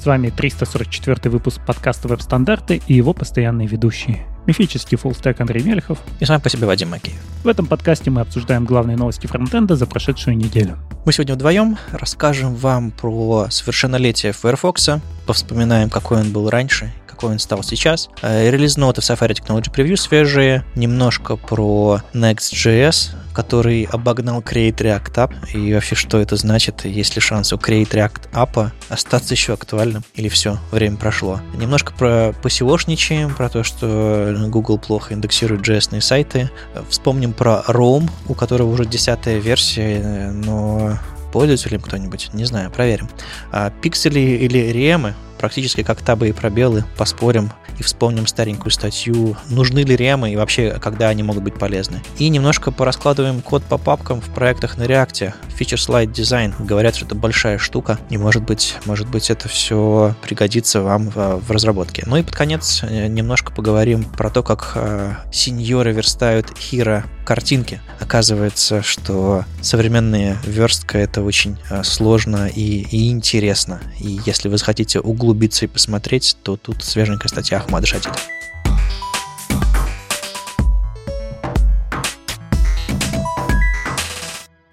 С вами 344 выпуск подкаста «Веб-стандарты» и его постоянные ведущие. Мифический фуллстек Андрей Мелехов. И сам по себе Вадим Макеев. В этом подкасте мы обсуждаем главные новости фронтенда за прошедшую неделю. Мы сегодня вдвоем расскажем вам про совершеннолетие Firefox, повспоминаем, какой он был раньше, какой он стал сейчас. Э, релиз ноты в Safari Technology Preview свежие, немножко про Next.js, который обогнал Create React App, и вообще что это значит, есть ли шанс у Create React App остаться еще актуальным, или все, время прошло. Немножко про посевошничаем, про то, что Google плохо индексирует JS сайты. Вспомним про Roam, у которого уже десятая версия, но им кто-нибудь? Не знаю, проверим. А пиксели или ремы практически как табы и пробелы, поспорим и вспомним старенькую статью, нужны ли ремы и вообще, когда они могут быть полезны. И немножко пораскладываем код по папкам в проектах на React. Feature Slide Design. Говорят, что это большая штука, и может быть, может быть это все пригодится вам в, в разработке. Ну и под конец э, немножко поговорим про то, как э, сеньоры верстают хира картинки. Оказывается, что современная верстка это очень э, сложно и, и интересно. И если вы захотите углубиться углубиться и посмотреть, то тут свеженькая статья Ахмада Шатида.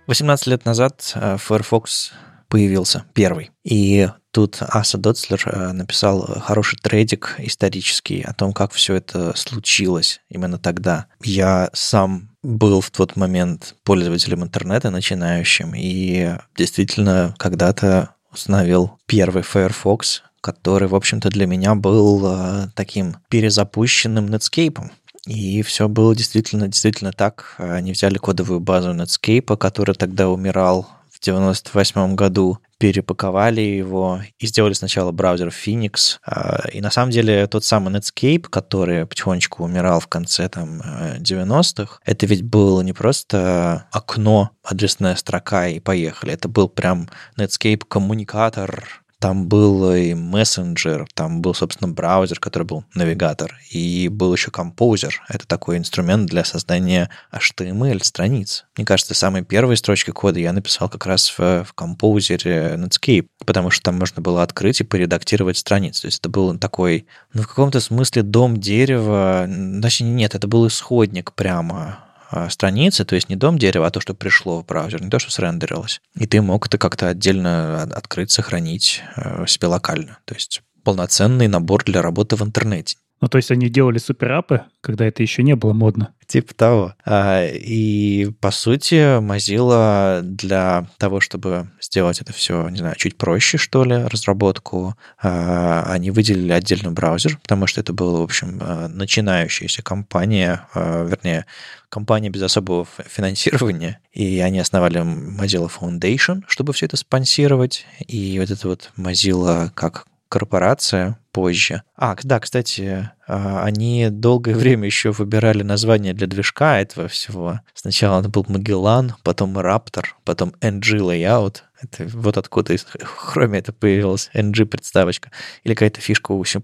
Восемнадцать лет назад э, Firefox появился первый. И тут Аса Доцлер э, написал хороший трейдик исторический о том, как все это случилось именно тогда. Я сам был в тот момент пользователем интернета начинающим, и действительно когда-то установил первый Firefox, который, в общем-то, для меня был э, таким перезапущенным Netscape. И все было действительно, действительно так. Они взяли кодовую базу Netscape, который тогда умирал в 98 году, перепаковали его и сделали сначала браузер Phoenix. А, и на самом деле тот самый Netscape, который потихонечку умирал в конце там 90-х, это ведь было не просто окно, адресная строка и поехали. Это был прям Netscape коммуникатор, там был и мессенджер, там был, собственно, браузер, который был навигатор, и был еще композер. Это такой инструмент для создания HTML-страниц. Мне кажется, самые первые строчки кода я написал как раз в, в композере Netscape, потому что там можно было открыть и поредактировать страницы. То есть это был такой, ну, в каком-то смысле дом дерева, точнее, нет, это был исходник прямо страницы, то есть не дом дерева, а то, что пришло в браузер, не то, что срендерилось. И ты мог это как-то отдельно открыть, сохранить э, себе локально. То есть полноценный набор для работы в интернете. Ну, то есть они делали суперапы, когда это еще не было модно. Типа того. А, и, по сути, Mozilla для того, чтобы сделать это все, не знаю, чуть проще, что ли, разработку, а, они выделили отдельный браузер, потому что это была, в общем, а, начинающаяся компания, вернее, компания без особого финансирования, и они основали Mozilla Foundation, чтобы все это спонсировать, и вот это вот Mozilla как корпорация позже. А, да, кстати, а, они долгое время еще выбирали название для движка этого всего. Сначала это был Magellan, потом Raptor, потом NG Layout. Это вот откуда из Chrome это появилась NG подставочка. Или какая-то фишка у C++,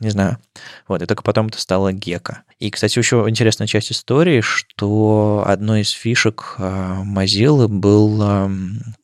не знаю. Вот, и только потом это стало Gecko. И, кстати, еще интересная часть истории, что одной из фишек а, Mozilla был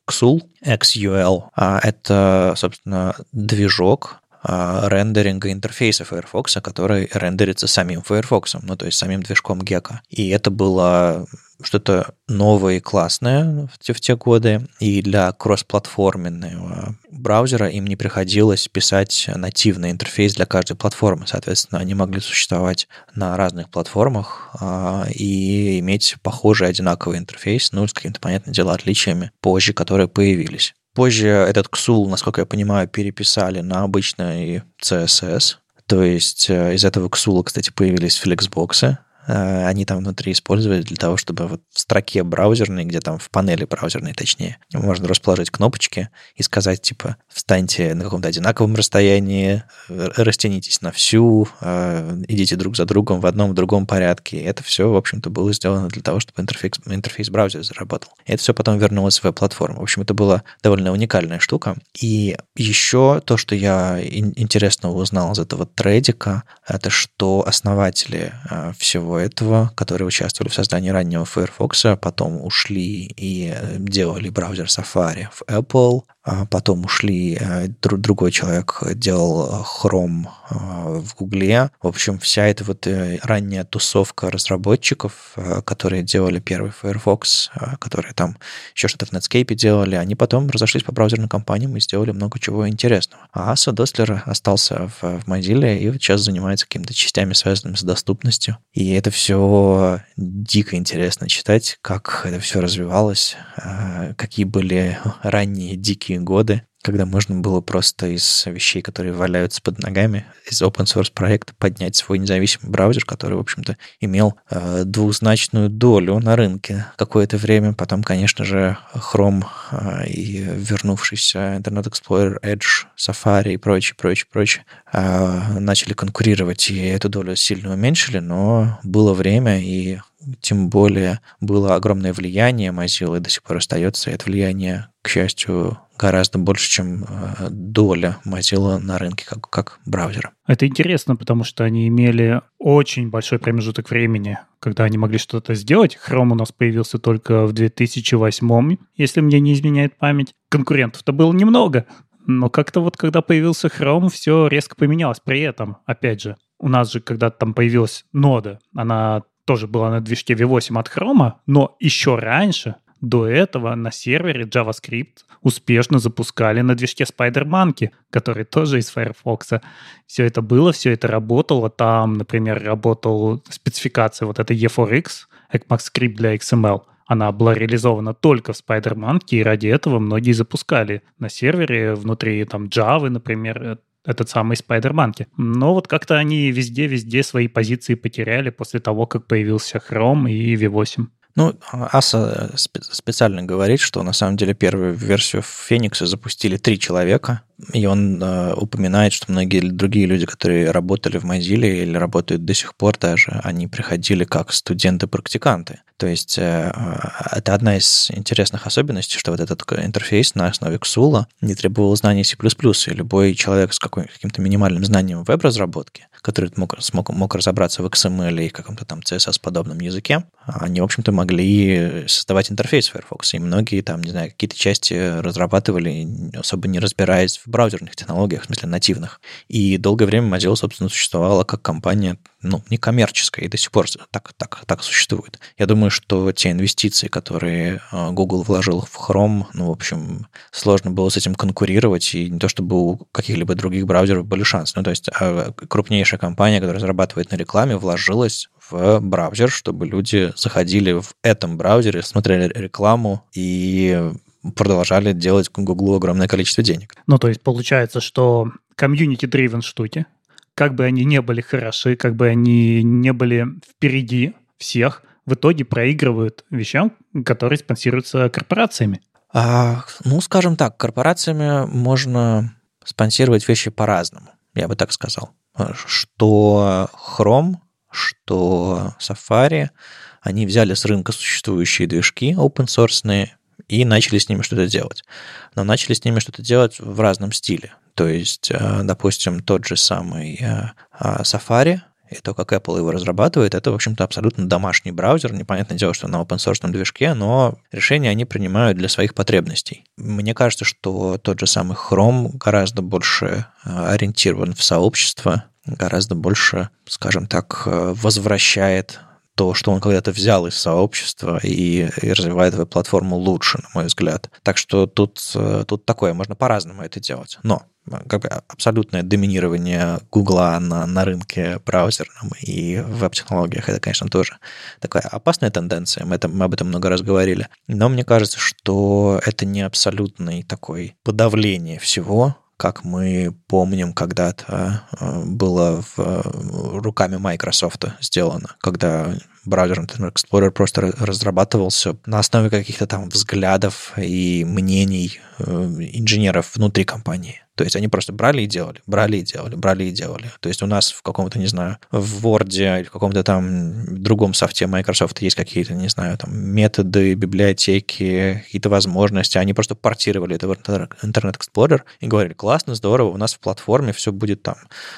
XUL, XUL. А это, собственно, движок, рендеринга интерфейса Firefox, который рендерится самим Firefox, ну, то есть самим движком Gecko. И это было что-то новое и классное в те, в те годы, и для кроссплатформенного браузера им не приходилось писать нативный интерфейс для каждой платформы. Соответственно, они могли существовать на разных платформах а, и иметь похожий одинаковый интерфейс, ну, с какими-то, понятное дело, отличиями позже, которые появились. Позже этот XUL, насколько я понимаю, переписали на обычный CSS. То есть э, из этого XUL, кстати, появились флексбоксы, они там внутри использовали для того, чтобы вот в строке браузерной, где там в панели браузерной точнее, можно расположить кнопочки и сказать, типа, встаньте на каком-то одинаковом расстоянии, растянитесь на всю, э, идите друг за другом в одном, в другом порядке. Это все, в общем-то, было сделано для того, чтобы интерфейс, интерфейс браузера заработал. Это все потом вернулось в веб-платформу. В общем, это была довольно уникальная штука. И еще то, что я интересного узнал из этого трейдика, это что основатели э, этого, которые участвовали в создании раннего Firefox, а потом ушли и э, делали браузер Safari в Apple, потом ушли, э, другой человек делал Chrome в Гугле. В общем, вся эта вот ранняя тусовка разработчиков, которые делали первый Firefox, которые там еще что-то в Netscape делали, они потом разошлись по браузерным компаниям и сделали много чего интересного. А Аса Дослер остался в, в Mozilla и вот сейчас занимается какими-то частями, связанными с доступностью. И это все дико интересно читать, как это все развивалось, а, какие были ранние дикие годы, когда можно было просто из вещей, которые валяются под ногами, из open source проекта поднять свой независимый браузер, который, в общем-то, имел э, двузначную долю на рынке какое-то время. Потом, конечно же, Chrome э, и вернувшийся Internet Explorer, Edge, Safari и прочее, прочее, прочее э, начали конкурировать, и эту долю сильно уменьшили, но было время, и тем более было огромное влияние Mozilla, и до сих пор остается, это влияние, к счастью, гораздо больше, чем э, доля Mozilla на рынке как, как браузера. Это интересно, потому что они имели очень большой промежуток времени, когда они могли что-то сделать. Chrome у нас появился только в 2008, если мне не изменяет память. Конкурентов-то было немного, но как-то вот когда появился Chrome, все резко поменялось. При этом, опять же, у нас же когда там появилась нода, она тоже была на движке V8 от Chrome, но еще раньше до этого на сервере JavaScript успешно запускали на движке Spider-Monkey, который тоже из Firefox. Все это было, все это работало. Там, например, работал спецификация вот этой E4X, ECMAScript для XML. Она была реализована только в Spider-Monkey, и ради этого многие запускали на сервере внутри там Java, например, этот самый Spider-Monkey. Но вот как-то они везде-везде свои позиции потеряли после того, как появился Chrome и V8. Ну, Аса специально говорит, что на самом деле первую версию Феникса запустили три человека, и он э, упоминает, что многие другие люди, которые работали в Mozilla или работают до сих пор даже, они приходили как студенты-практиканты. То есть э, это одна из интересных особенностей, что вот этот интерфейс на основе XUL не требовал знаний C++, и любой человек с каким-то минимальным знанием веб-разработки, который мог, смог, мог разобраться в XML и каком-то там CSS-подобном языке, они, в общем-то, могли создавать интерфейс Firefox, и многие там, не знаю, какие-то части разрабатывали, особо не разбираясь в браузерных технологиях, в смысле нативных. И долгое время Mozilla, собственно, существовала как компания, ну, некоммерческая, и до сих пор так, так, так существует. Я думаю, что те инвестиции, которые э, Google вложил в Chrome, ну, в общем, сложно было с этим конкурировать, и не то чтобы у каких-либо других браузеров были шансы. Ну, то есть а, крупнейшая компания, которая зарабатывает на рекламе, вложилась в браузер, чтобы люди заходили в этом браузере, смотрели рекламу и продолжали делать Google огромное количество денег. Ну, то есть получается, что комьюнити-дривен штуки, как бы они не были хороши, как бы они не были впереди всех, в итоге проигрывают вещам, которые спонсируются корпорациями. А, ну, скажем так, корпорациями можно спонсировать вещи по-разному, я бы так сказал. Что Chrome, что Safari, они взяли с рынка существующие движки open source и начали с ними что-то делать. Но начали с ними что-то делать в разном стиле. То есть, э, допустим, тот же самый э, а, Safari, и то, как Apple его разрабатывает, это, в общем-то, абсолютно домашний браузер. Непонятное дело, что на open source движке, но решения они принимают для своих потребностей. Мне кажется, что тот же самый Chrome гораздо больше э, ориентирован в сообщество, гораздо больше, скажем так, возвращает то, что он когда-то взял из сообщества и, и развивает веб-платформу лучше, на мой взгляд. Так что тут, э, тут такое, можно по-разному это делать. Но как бы абсолютное доминирование Гугла на, на рынке браузерном и веб-технологиях, это, конечно, тоже такая опасная тенденция, мы, это, мы об этом много раз говорили. Но мне кажется, что это не абсолютный такой подавление всего, как мы помним, когда-то э, было в, э, руками Microsoft сделано, когда браузер Internet Explorer просто разрабатывался на основе каких-то там взглядов и мнений э, инженеров внутри компании. То есть они просто брали и делали, брали и делали, брали и делали. То есть у нас в каком-то, не знаю, в Word или в каком-то там другом софте Microsoft есть какие-то, не знаю, там методы, библиотеки, какие-то возможности. Они просто портировали это в Internet Explorer и говорили, классно, здорово, у нас в платформе все будет там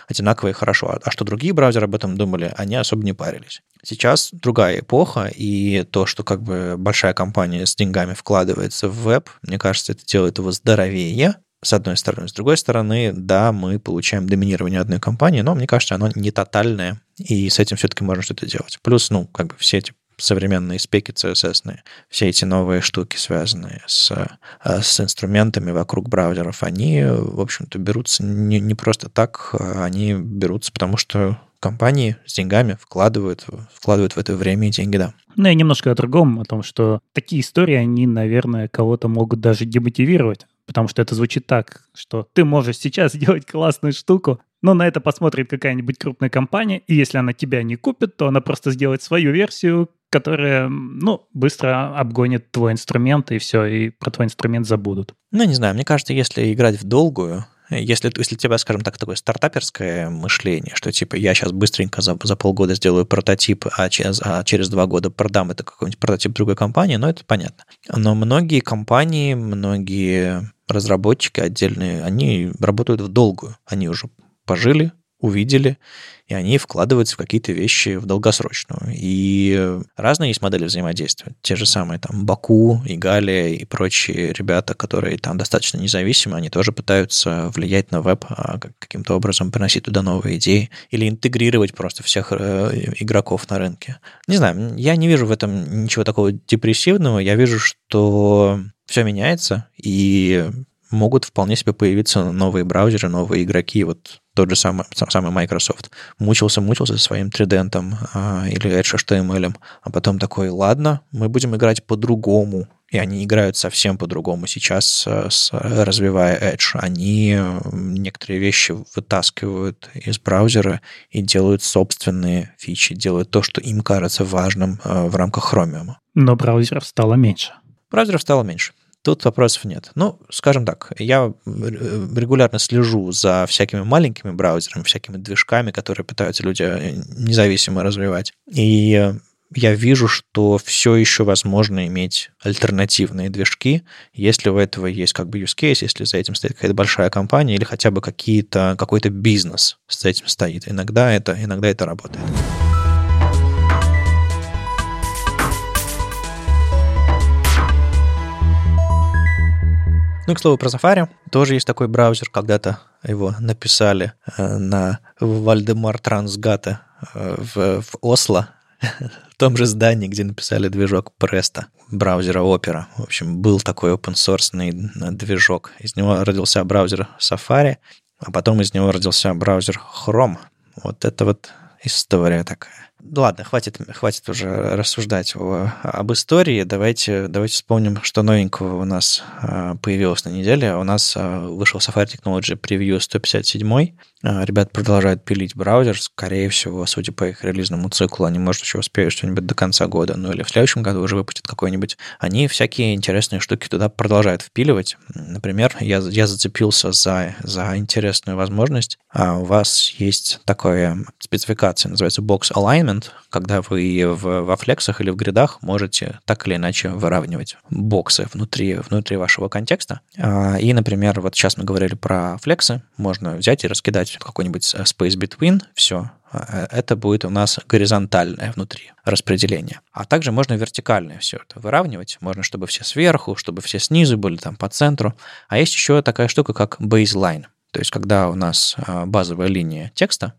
одинаково и хорошо. А, а что другие браузеры об этом думали, они особо не парились. Сейчас другая эпоха, и то, что как бы большая компания с деньгами вкладывается в веб, мне кажется, это делает его здоровее, с одной стороны. С другой стороны, да, мы получаем доминирование одной компании, но мне кажется, оно не тотальное, и с этим все-таки можно что-то делать. Плюс, ну, как бы все эти современные спеки CSS, все эти новые штуки, связанные с, э, с инструментами вокруг браузеров, они, в общем-то, берутся не, не просто так, а они берутся потому, что компании с деньгами вкладывают, вкладывают в это время и деньги, да. Ну и немножко о другом, о том, что такие истории, они, наверное, кого-то могут даже демотивировать, потому что это звучит так, что ты можешь сейчас сделать классную штуку, но на это посмотрит какая-нибудь крупная компания, и если она тебя не купит, то она просто сделает свою версию, которая, ну, быстро обгонит твой инструмент, и все, и про твой инструмент забудут. Ну, не знаю, мне кажется, если играть в долгую, если, если у тебя, скажем так, такое стартаперское мышление, что типа я сейчас быстренько за, за полгода сделаю прототип, а через, а через два года продам это какой-нибудь прототип другой компании, ну это понятно. Но многие компании, многие разработчики отдельные, они работают в долгую. Они уже пожили, увидели, и они вкладываются в какие-то вещи в долгосрочную. И разные есть модели взаимодействия. Те же самые там Баку и Галия и прочие ребята, которые там достаточно независимы, они тоже пытаются влиять на веб, а каким-то образом приносить туда новые идеи или интегрировать просто всех э, игроков на рынке. Не знаю, я не вижу в этом ничего такого депрессивного. Я вижу, что все меняется, и могут вполне себе появиться новые браузеры, новые игроки. Вот тот же самый, самый Microsoft. Мучился, мучился со своим тридентом а, или Edge HTML, а потом такой, ладно, мы будем играть по-другому. И они играют совсем по-другому сейчас, э, с, развивая Edge. Они некоторые вещи вытаскивают из браузера и делают собственные фичи, делают то, что им кажется важным э, в рамках Chromium. Но браузеров стало меньше. Браузеров стало меньше. Тут вопросов нет. Ну, скажем так, я регулярно слежу за всякими маленькими браузерами, всякими движками, которые пытаются люди э, независимо развивать. И я вижу, что все еще возможно иметь альтернативные движки, если у этого есть как бы use case, если за этим стоит какая-то большая компания или хотя бы какие-то, какой-то бизнес с этим стоит. Иногда это, иногда это работает. Ну, к слову, про Safari. Тоже есть такой браузер, когда-то его написали э, на Вальдемар Трансгата э, в, в Осло, в том же здании, где написали движок Presto, браузера Opera. В общем, был такой open source движок. Из него родился браузер Safari, а потом из него родился браузер Chrome. Вот это вот история такая. Ладно, хватит, хватит уже рассуждать об истории. Давайте, давайте вспомним, что новенького у нас а, появилось на неделе. У нас а, вышел Safari Technology Preview 157. А, ребят продолжают пилить браузер. Скорее всего, судя по их релизному циклу, они, может, еще успеют что-нибудь до конца года, ну или в следующем году уже выпустят какой-нибудь. Они всякие интересные штуки туда продолжают впиливать. Например, я, я зацепился за, за интересную возможность. У вас есть такая спецификация, называется Box Alignment, когда вы в, во флексах или в гридах можете так или иначе выравнивать боксы внутри, внутри вашего контекста. А, и, например, вот сейчас мы говорили про флексы, можно взять и раскидать какой-нибудь space between, все, а, это будет у нас горизонтальное внутри распределение. А также можно вертикальное все это выравнивать. Можно, чтобы все сверху, чтобы все снизу были там по центру. А есть еще такая штука, как baseline. То есть, когда у нас а, базовая линия текста,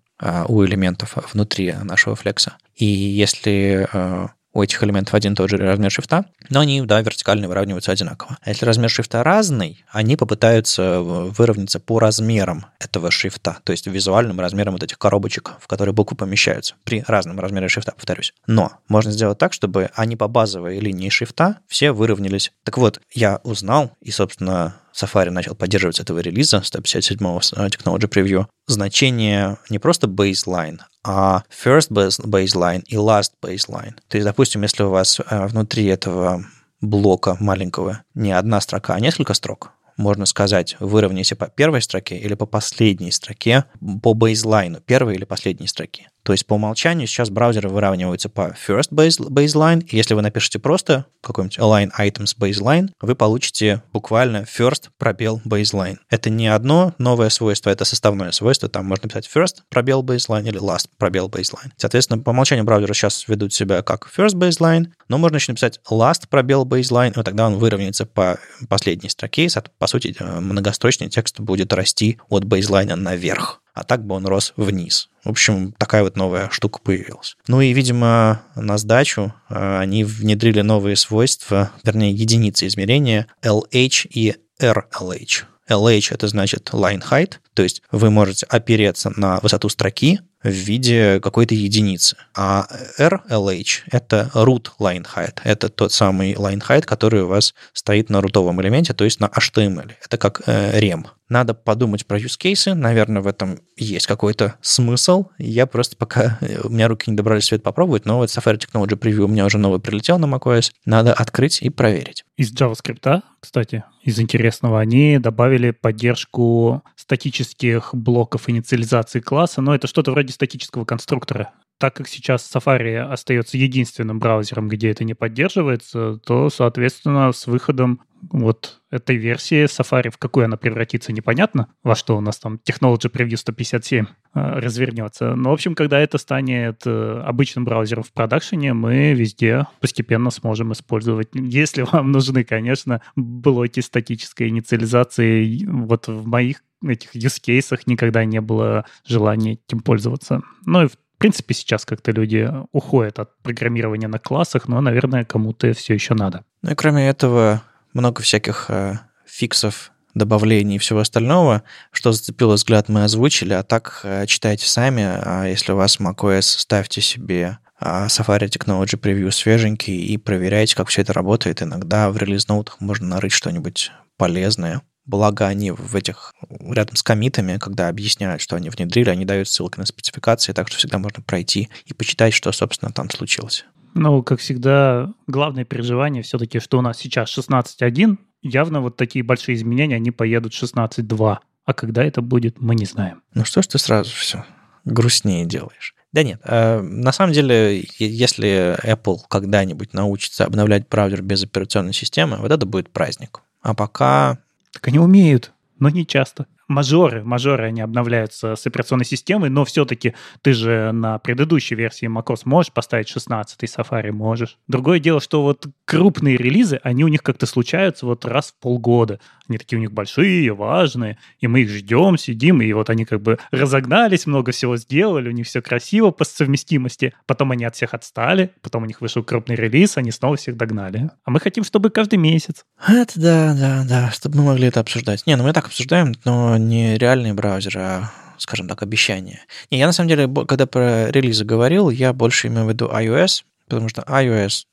у элементов внутри нашего флекса. И если а, у этих элементов один и тот же размер шрифта, но они, да, вертикально выравниваются одинаково. А если размер шрифта разный, они попытаются выровняться по размерам этого шрифта, то есть визуальным размерам вот этих коробочек, в которые буквы помещаются, при разном размере шрифта, повторюсь. Но можно сделать так, чтобы они по базовой линии шрифта все выровнялись. Так вот, я узнал, и, собственно, Safari начал поддерживать этого релиза 157-го Technology Preview, значение не просто baseline, а first baseline и last baseline. То есть, допустим, если у вас э, внутри этого блока маленького не одна строка, а несколько строк, можно сказать, выровняйте по первой строке или по последней строке, по бейзлайну первой или последней строки. То есть по умолчанию сейчас браузеры выравниваются по first baseline. И если вы напишете просто какой-нибудь align items baseline, вы получите буквально first пробел baseline. Это не одно новое свойство, это составное свойство. Там можно писать first пробел baseline или last пробел baseline. Соответственно, по умолчанию браузеры сейчас ведут себя как first baseline, но можно еще написать last пробел baseline, и тогда он выровняется по последней строке. По сути, э, многострочный текст будет расти от baseline наверх а так бы он рос вниз. В общем, такая вот новая штука появилась. Ну и, видимо, на сдачу э, они внедрили новые свойства, вернее, единицы измерения LH и RLH. LH — это значит line height, то есть вы можете опереться на высоту строки, в виде какой-то единицы. А RLH — это root line height. Это тот самый line height, который у вас стоит на рутовом элементе, то есть на HTML. Это как э, REM. Надо подумать про use cases. Наверное, в этом есть какой-то смысл. Я просто пока... Э, у меня руки не добрались свет попробовать, но вот Safari Technology Preview у меня уже новый прилетел на macOS. Надо открыть и проверить. Из JavaScript, кстати, из интересного, они добавили поддержку статических блоков инициализации класса, но это что-то вроде статического конструктора. Так как сейчас Safari остается единственным браузером, где это не поддерживается, то, соответственно, с выходом вот этой версии Safari, в какую она превратится, непонятно, во что у нас там Technology Preview 157 э, развернется. Но, в общем, когда это станет э, обычным браузером в продакшене, мы везде постепенно сможем использовать. Если вам нужны, конечно, блоки статической инициализации, вот в моих этих use cases никогда не было желания этим пользоваться. Ну и в в принципе, сейчас как-то люди уходят от программирования на классах, но, наверное, кому-то все еще надо. Ну и кроме этого, много всяких э, фиксов, добавлений и всего остального. Что зацепило взгляд, мы озвучили, а так э, читайте сами. А если у вас macOS, ставьте себе а, Safari Technology Preview свеженький и проверяйте, как все это работает. Иногда в релиз-ноутах можно нарыть что-нибудь полезное. Благо они в этих, рядом с комитами, когда объясняют, что они внедрили, они дают ссылки на спецификации, так что всегда можно пройти и почитать, что, собственно, там случилось. Ну, как всегда, главное переживание все-таки, что у нас сейчас 16.1, явно вот такие большие изменения, они поедут 16.2. А когда это будет, мы не знаем. Ну что ж ты сразу все грустнее делаешь? Да нет, э, на самом деле, если Apple когда-нибудь научится обновлять браузер без операционной системы, вот это будет праздник. А пока так они умеют, но не часто мажоры, мажоры, они обновляются с операционной системой, но все-таки ты же на предыдущей версии macOS можешь поставить 16 Safari можешь. Другое дело, что вот крупные релизы, они у них как-то случаются вот раз в полгода. Они такие у них большие, важные, и мы их ждем, сидим, и вот они как бы разогнались, много всего сделали, у них все красиво по совместимости. Потом они от всех отстали, потом у них вышел крупный релиз, они снова всех догнали. А мы хотим, чтобы каждый месяц. Это да, да, да, чтобы мы могли это обсуждать. Не, ну мы так обсуждаем, но не реальный браузер, а скажем так, обещание. Не, я на самом деле, когда про релизы говорил, я больше имею в виду iOS, потому что iOS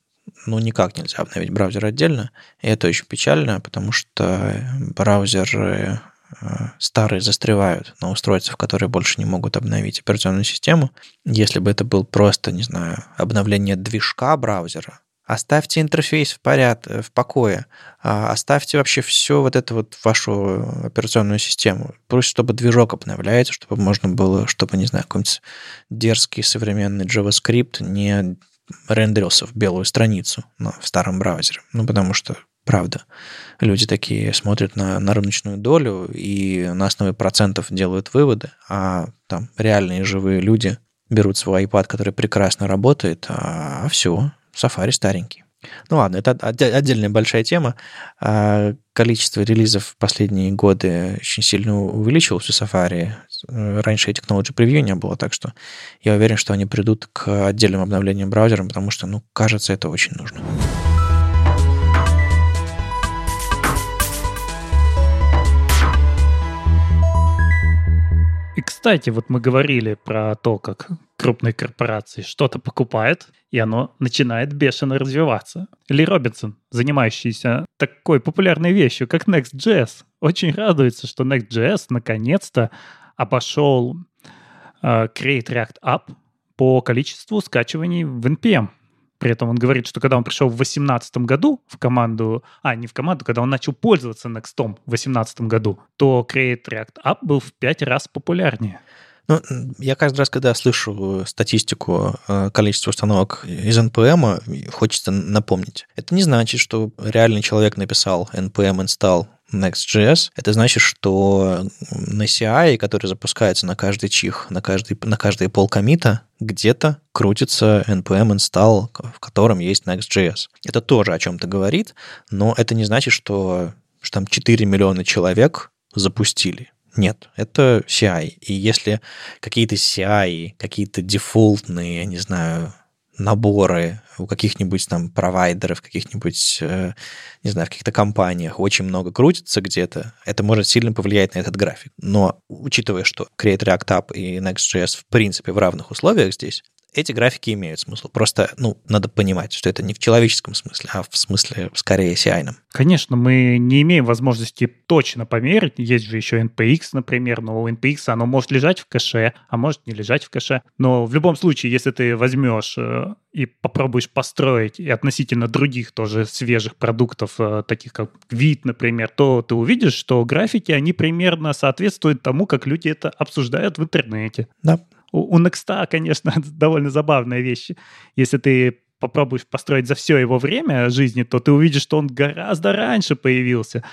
ну, никак нельзя обновить браузер отдельно, и это очень печально, потому что браузеры э, старые застревают на устройствах, которые больше не могут обновить операционную систему. Если бы это был просто, не знаю, обновление движка браузера, Оставьте интерфейс в порядке, в покое. А, оставьте вообще все вот это вот вашу операционную систему. Пусть, чтобы движок обновляется, чтобы можно было, чтобы, не знаю, какой-нибудь дерзкий современный JavaScript не рендерился в белую страницу но в старом браузере. Ну, потому что, правда, люди такие смотрят на, на рыночную долю и на основе процентов делают выводы, а там реальные живые люди берут свой iPad, который прекрасно работает, а все, Safari старенький. Ну ладно, это отдельная большая тема. А, количество релизов в последние годы очень сильно увеличилось у Safari. Раньше Technology Preview не было, так что я уверен, что они придут к отдельным обновлениям браузера, потому что, ну, кажется, это очень нужно. Кстати, вот мы говорили про то, как крупные корпорации что-то покупают, и оно начинает бешено развиваться. Ли Робинсон, занимающийся такой популярной вещью, как Next.js, очень радуется, что Next.js наконец-то обошел uh, Create React App по количеству скачиваний в NPM. При этом он говорит, что когда он пришел в 2018 году в команду, а, не в команду, когда он начал пользоваться Next в 2018 году, то Create React App был в пять раз популярнее. Ну, я каждый раз, когда слышу статистику э, количества установок из NPM, хочется напомнить. Это не значит, что реальный человек написал npm install Next.js, это значит, что на CI, который запускается на каждый чих, на каждый, на каждый пол комита, где-то крутится npm install, в котором есть Next.js. Это тоже о чем-то говорит, но это не значит, что, что там 4 миллиона человек запустили. Нет, это CI. И если какие-то CI, какие-то дефолтные, я не знаю, наборы у каких-нибудь там провайдеров, каких-нибудь, э, не знаю, в каких-то компаниях очень много крутится где-то, это может сильно повлиять на этот график. Но учитывая, что Create React App и Next.js в принципе в равных условиях здесь, эти графики имеют смысл. Просто, ну, надо понимать, что это не в человеческом смысле, а в смысле скорее ci Конечно, мы не имеем возможности точно померить. Есть же еще NPX, например, но у NPX оно может лежать в кэше, а может не лежать в кэше. Но в любом случае, если ты возьмешь э, и попробуешь построить и относительно других тоже свежих продуктов, э, таких как вид, например, то ты увидишь, что графики, они примерно соответствуют тому, как люди это обсуждают в интернете. Да, у, у Next, конечно, довольно забавная вещь. Если ты попробуешь построить за все его время жизни, то ты увидишь, что он гораздо раньше появился.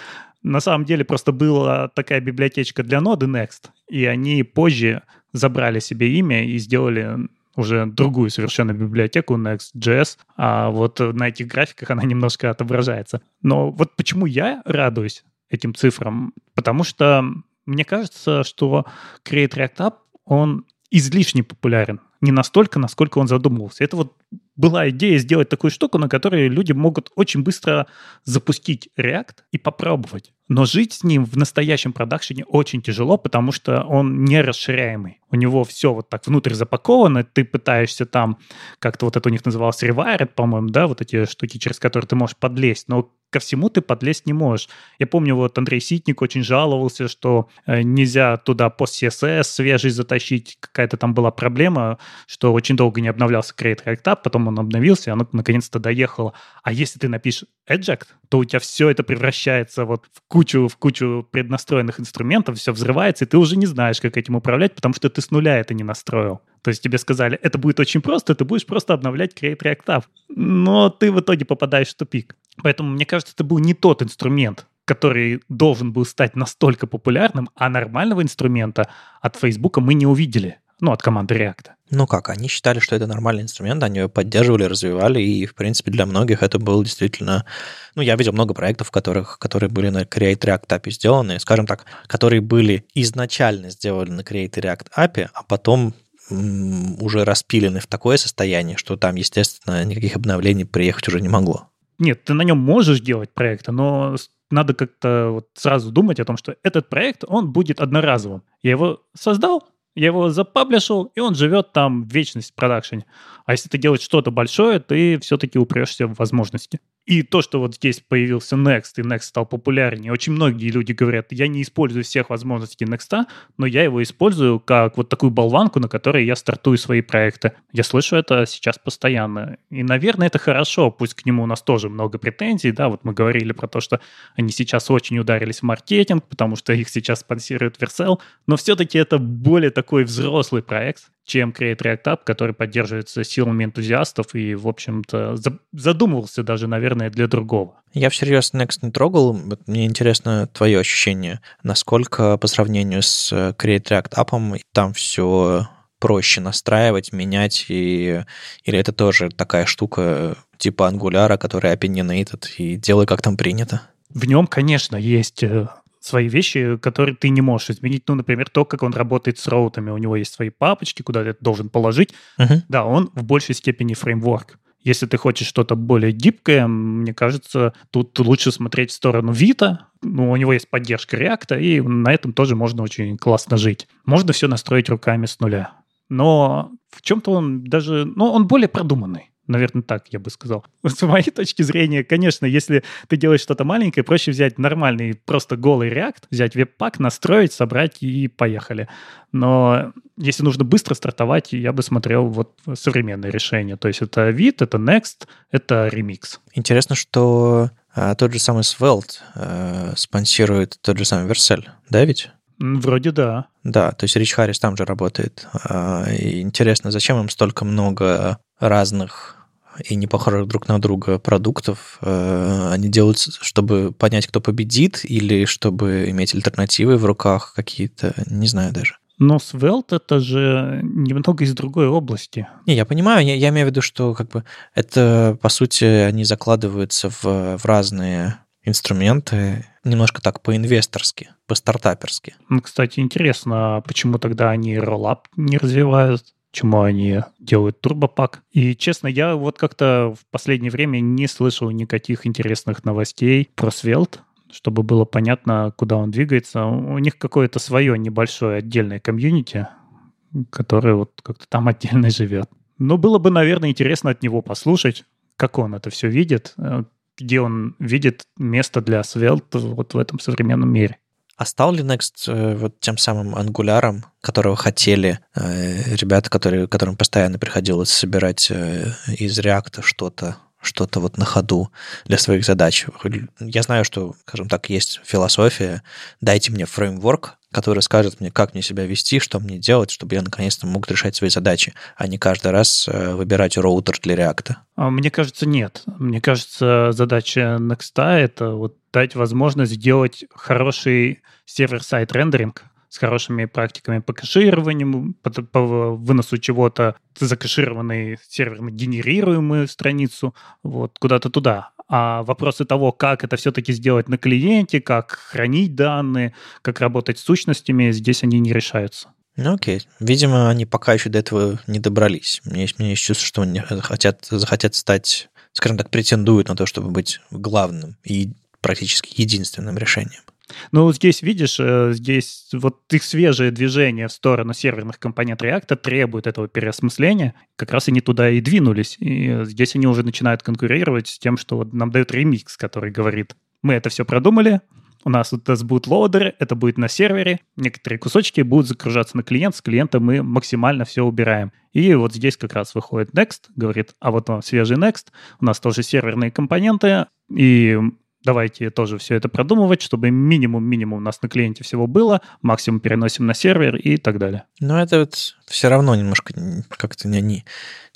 На самом деле просто была такая библиотечка для ноды Next, и они позже забрали себе имя и сделали уже другую совершенно библиотеку Next.js, а вот на этих графиках она немножко отображается. Но вот почему я радуюсь этим цифрам? Потому что мне кажется, что Create React App, он излишне популярен. Не настолько, насколько он задумывался. Это вот была идея сделать такую штуку, на которой люди могут очень быстро запустить React и попробовать. Но жить с ним в настоящем продакшене очень тяжело, потому что он не расширяемый. У него все вот так внутрь запаковано, ты пытаешься там, как-то вот это у них называлось Rewired, по-моему, да, вот эти штуки, через которые ты можешь подлезть, но ко всему ты подлезть не можешь. Я помню, вот Андрей Ситник очень жаловался, что э, нельзя туда пост CSS свежий затащить, какая-то там была проблема, что очень долго не обновлялся Create React потом он обновился, и оно наконец-то доехало. А если ты напишешь Eject, то у тебя все это превращается вот в кучу, в кучу преднастроенных инструментов, все взрывается, и ты уже не знаешь, как этим управлять, потому что ты с нуля это не настроил. То есть тебе сказали, это будет очень просто, ты будешь просто обновлять Create React Но ты в итоге попадаешь в тупик. Поэтому, мне кажется, это был не тот инструмент, который должен был стать настолько популярным, а нормального инструмента от Facebook мы не увидели. Ну, от команды React. Ну как, они считали, что это нормальный инструмент, они его поддерживали, развивали, и, в принципе, для многих это был действительно... Ну, я видел много проектов, которых, которые были на Create React API сделаны, скажем так, которые были изначально сделаны на Create React API, а потом уже распилены в такое состояние, что там, естественно, никаких обновлений приехать уже не могло. Нет, ты на нем можешь делать проекты, но надо как-то вот сразу думать о том, что этот проект, он будет одноразовым. Я его создал, я его запаблишил, и он живет там в вечность в продакшене. А если ты делаешь что-то большое, ты все-таки упрешься в возможности. И то, что вот здесь появился Next, и Next стал популярнее, очень многие люди говорят, я не использую всех возможностей Next, но я его использую как вот такую болванку, на которой я стартую свои проекты. Я слышу это сейчас постоянно. И, наверное, это хорошо, пусть к нему у нас тоже много претензий, да, вот мы говорили про то, что они сейчас очень ударились в маркетинг, потому что их сейчас спонсирует Vercel, но все-таки это более такой взрослый проект, чем Create React App, который поддерживается силами энтузиастов и, в общем-то, задумывался даже, наверное, для другого. Я всерьез Next не трогал. Мне интересно твое ощущение. Насколько по сравнению с э, Create React App там все проще настраивать, менять, и... или это тоже такая штука типа ангуляра, которая opinionated, и делай, как там принято? В нем, конечно, есть э, свои вещи, которые ты не можешь изменить. Ну, например, то, как он работает с роутами. У него есть свои папочки, куда ты должен положить. Uh-huh. Да, он в большей степени фреймворк. Если ты хочешь что-то более гибкое, мне кажется, тут лучше смотреть в сторону Vita. Ну, у него есть поддержка React, и на этом тоже можно очень классно жить. Можно все настроить руками с нуля. Но в чем-то он даже... Ну, он более продуманный. Наверное, так я бы сказал. С моей точки зрения, конечно, если ты делаешь что-то маленькое, проще взять нормальный, просто голый React, взять веб-пак, настроить, собрать и поехали. Но если нужно быстро стартовать, я бы смотрел вот современное решение. То есть это вид, это Next, это Remix. Интересно, что а, тот же самый Svelte а, спонсирует тот же самый Vercel, да ведь? Вроде да. Да, то есть Рич Харрис там же работает. А, и интересно, зачем им столько много разных и не похожих друг на друга продуктов. Э, они делают, чтобы понять, кто победит, или чтобы иметь альтернативы в руках какие-то, не знаю даже. Но Svelte это же немного из другой области. Не, я понимаю, я, я имею в виду, что как бы это, по сути, они закладываются в, в разные инструменты немножко так по-инвесторски, по-стартаперски. Ну, кстати, интересно, а почему тогда они роллап не развивают? Чему они делают турбопак. И, честно, я вот как-то в последнее время не слышал никаких интересных новостей про Svelte, чтобы было понятно, куда он двигается. У них какое-то свое небольшое отдельное комьюнити, которое вот как-то там отдельно живет. Но было бы, наверное, интересно от него послушать, как он это все видит, э, где он видит место для Svelte вот в этом современном мире. А стал э, вот тем самым ангуляром, которого хотели э, ребята, которые, которым постоянно приходилось собирать э, из реакта что-то что-то вот на ходу для своих задач. Я знаю, что, скажем так, есть философия «дайте мне фреймворк, который скажет мне, как мне себя вести, что мне делать, чтобы я наконец-то мог решать свои задачи, а не каждый раз выбирать роутер для реакта. Мне кажется, нет. Мне кажется, задача Next — это вот дать возможность сделать хороший сервер-сайт рендеринг с хорошими практиками по кэшированию, по, по выносу чего-то, закэшированной серверно генерируемую страницу, вот куда-то туда. А вопросы того, как это все-таки сделать на клиенте, как хранить данные, как работать с сущностями, здесь они не решаются. Ну окей. Видимо, они пока еще до этого не добрались. Мне есть, мне есть чувство, что они хотят, захотят стать, скажем так, претендуют на то, чтобы быть главным и практически единственным решением. Ну, здесь, видишь, э, здесь вот их свежее движение в сторону серверных компонент React требует этого переосмысления. Как раз они туда и двинулись. И здесь они уже начинают конкурировать с тем, что вот нам дают ремикс, который говорит, мы это все продумали, у нас вот это будут лоудеры, это будет на сервере, некоторые кусочки будут загружаться на клиент, с клиента мы максимально все убираем. И вот здесь как раз выходит Next, говорит, а вот вам свежий Next, у нас тоже серверные компоненты, и давайте тоже все это продумывать, чтобы минимум-минимум у нас на клиенте всего было, максимум переносим на сервер и так далее. Но это вот все равно немножко как-то не,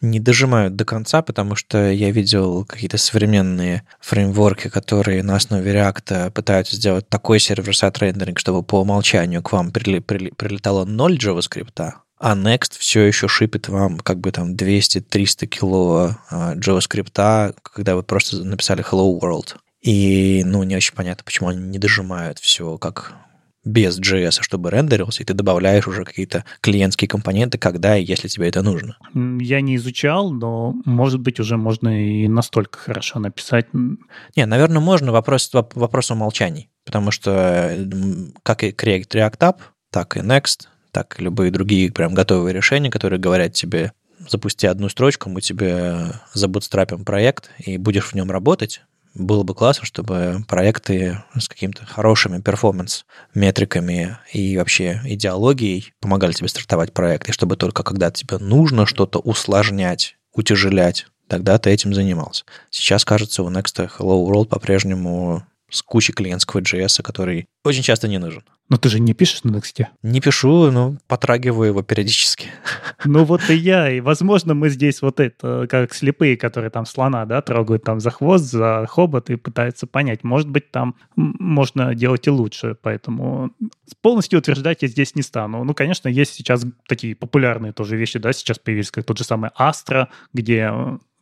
не, дожимают до конца, потому что я видел какие-то современные фреймворки, которые на основе React пытаются сделать такой сервер-сайт рендеринг, чтобы по умолчанию к вам прили, прили, прилетало 0 JavaScript, а Next все еще шипит вам как бы там 200-300 кило а, JavaScript, когда вы просто написали Hello World. И, ну, не очень понятно, почему они не дожимают все как без JS, чтобы рендерился, и ты добавляешь уже какие-то клиентские компоненты, когда и если тебе это нужно. Я не изучал, но, может быть, уже можно и настолько хорошо написать. Не, наверное, можно. Вопрос, вопрос умолчаний. Потому что как и Create React App, так и Next, так и любые другие прям готовые решения, которые говорят тебе, запусти одну строчку, мы тебе забутстрапим проект, и будешь в нем работать, было бы классно, чтобы проекты с какими-то хорошими перформанс-метриками и вообще идеологией помогали тебе стартовать проект, и чтобы только когда тебе нужно что-то усложнять, утяжелять, тогда ты этим занимался. Сейчас, кажется, у Next Hello World по-прежнему с кучей клиентского JS, который очень часто не нужен. Но ты же не пишешь на Next? Не пишу, но потрагиваю его периодически. Ну вот и я, и возможно мы здесь вот это, как слепые, которые там слона, да, трогают там за хвост, за хобот и пытаются понять. Может быть, там можно делать и лучше, поэтому полностью утверждать я здесь не стану. Ну, конечно, есть сейчас такие популярные тоже вещи, да, сейчас появились, как тот же самый Astra, где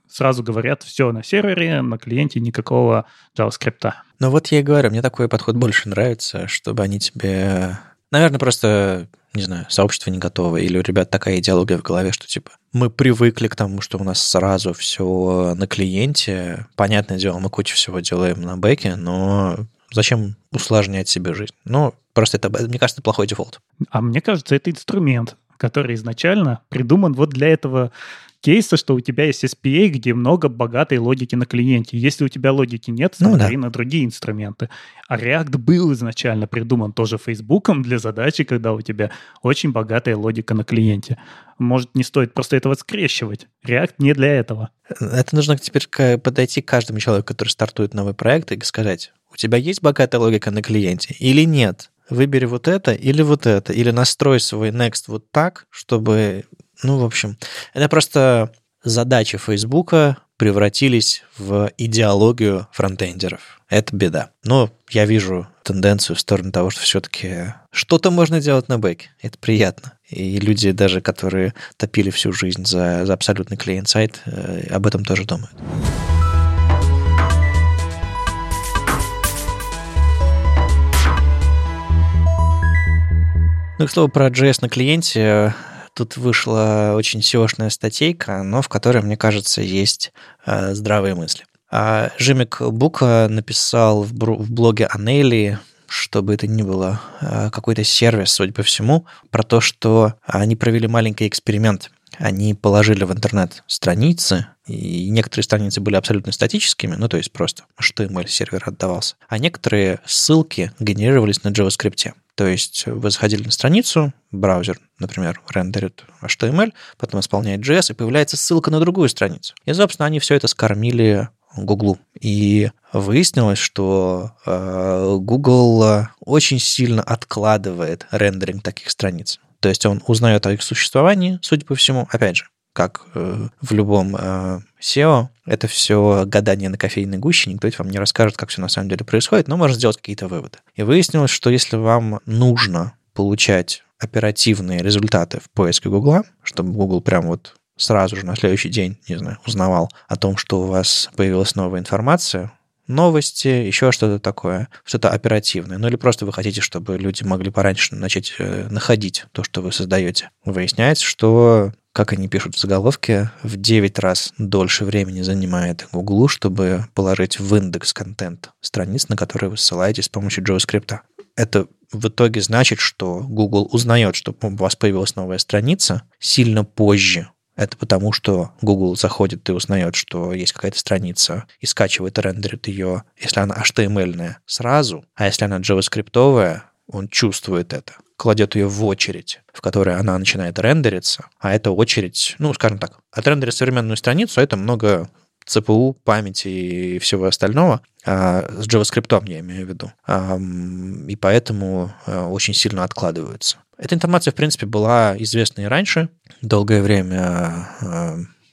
сразу говорят, все на сервере, на клиенте никакого JavaScript. Ну вот я и говорю, мне такой подход больше нравится, чтобы они тебе... Наверное, просто, не знаю, сообщество не готово, или у ребят такая идеология в голове, что типа мы привыкли к тому, что у нас сразу все на клиенте. Понятное дело, мы кучу всего делаем на бэке, но зачем усложнять себе жизнь? Ну, просто это, мне кажется, плохой дефолт. А мне кажется, это инструмент, который изначально придуман вот для этого кейса, что у тебя есть SPA, где много богатой логики на клиенте. Если у тебя логики нет, смотри ну, да. на другие инструменты. А React был изначально придуман тоже Фейсбуком для задачи, когда у тебя очень богатая логика на клиенте. Может, не стоит просто этого скрещивать. React не для этого. Это нужно теперь подойти к каждому человеку, который стартует новый проект, и сказать, у тебя есть богатая логика на клиенте или нет? Выбери вот это или вот это, или настрой свой Next вот так, чтобы ну, в общем, это просто задачи Фейсбука превратились в идеологию фронтендеров. Это беда. Но я вижу тенденцию в сторону того, что все-таки что-то можно делать на бэке. Это приятно. И люди, даже которые топили всю жизнь за, за абсолютный клиент-сайт, э, об этом тоже думают. Ну, к слову про JS на клиенте, Тут вышла очень seo статейка, но в которой, мне кажется, есть э, здравые мысли. А Жимик Бука написал в, в блоге Анели, чтобы это ни было, э, какой-то сервис, судя по всему, про то, что они провели маленький эксперимент. Они положили в интернет страницы, и некоторые страницы были абсолютно статическими, ну, то есть просто HTML-сервер отдавался, а некоторые ссылки генерировались на JavaScript. То есть вы заходили на страницу, браузер, например, рендерит HTML, потом исполняет JS, и появляется ссылка на другую страницу. И, собственно, они все это скормили Google. И выяснилось, что э, Google очень сильно откладывает рендеринг таких страниц. То есть он узнает о их существовании, судя по всему, опять же, как э, в любом э, SEO, это все гадание на кофейной гуще, никто вам не расскажет, как все на самом деле происходит, но можно сделать какие-то выводы. И выяснилось, что если вам нужно получать оперативные результаты в поиске Гугла, чтобы Google прям вот сразу же на следующий день, не знаю, узнавал о том, что у вас появилась новая информация, новости, еще что-то такое, что-то оперативное. Ну или просто вы хотите, чтобы люди могли пораньше начать э, находить то, что вы создаете. Выясняется, что как они пишут в заголовке, в 9 раз дольше времени занимает Google, чтобы положить в индекс контент страниц, на которые вы ссылаетесь с помощью JavaScript. Это в итоге значит, что Google узнает, что у вас появилась новая страница сильно позже. Это потому, что Google заходит и узнает, что есть какая-то страница, и скачивает и рендерит ее, если она HTML сразу, а если она JavaScript, он чувствует это кладет ее в очередь, в которой она начинает рендериться, а эта очередь, ну, скажем так, отрендерить современную страницу, это много CPU, памяти и всего остального, а, с JavaScript я имею в виду, а, и поэтому а, очень сильно откладываются. Эта информация, в принципе, была известна и раньше. Долгое время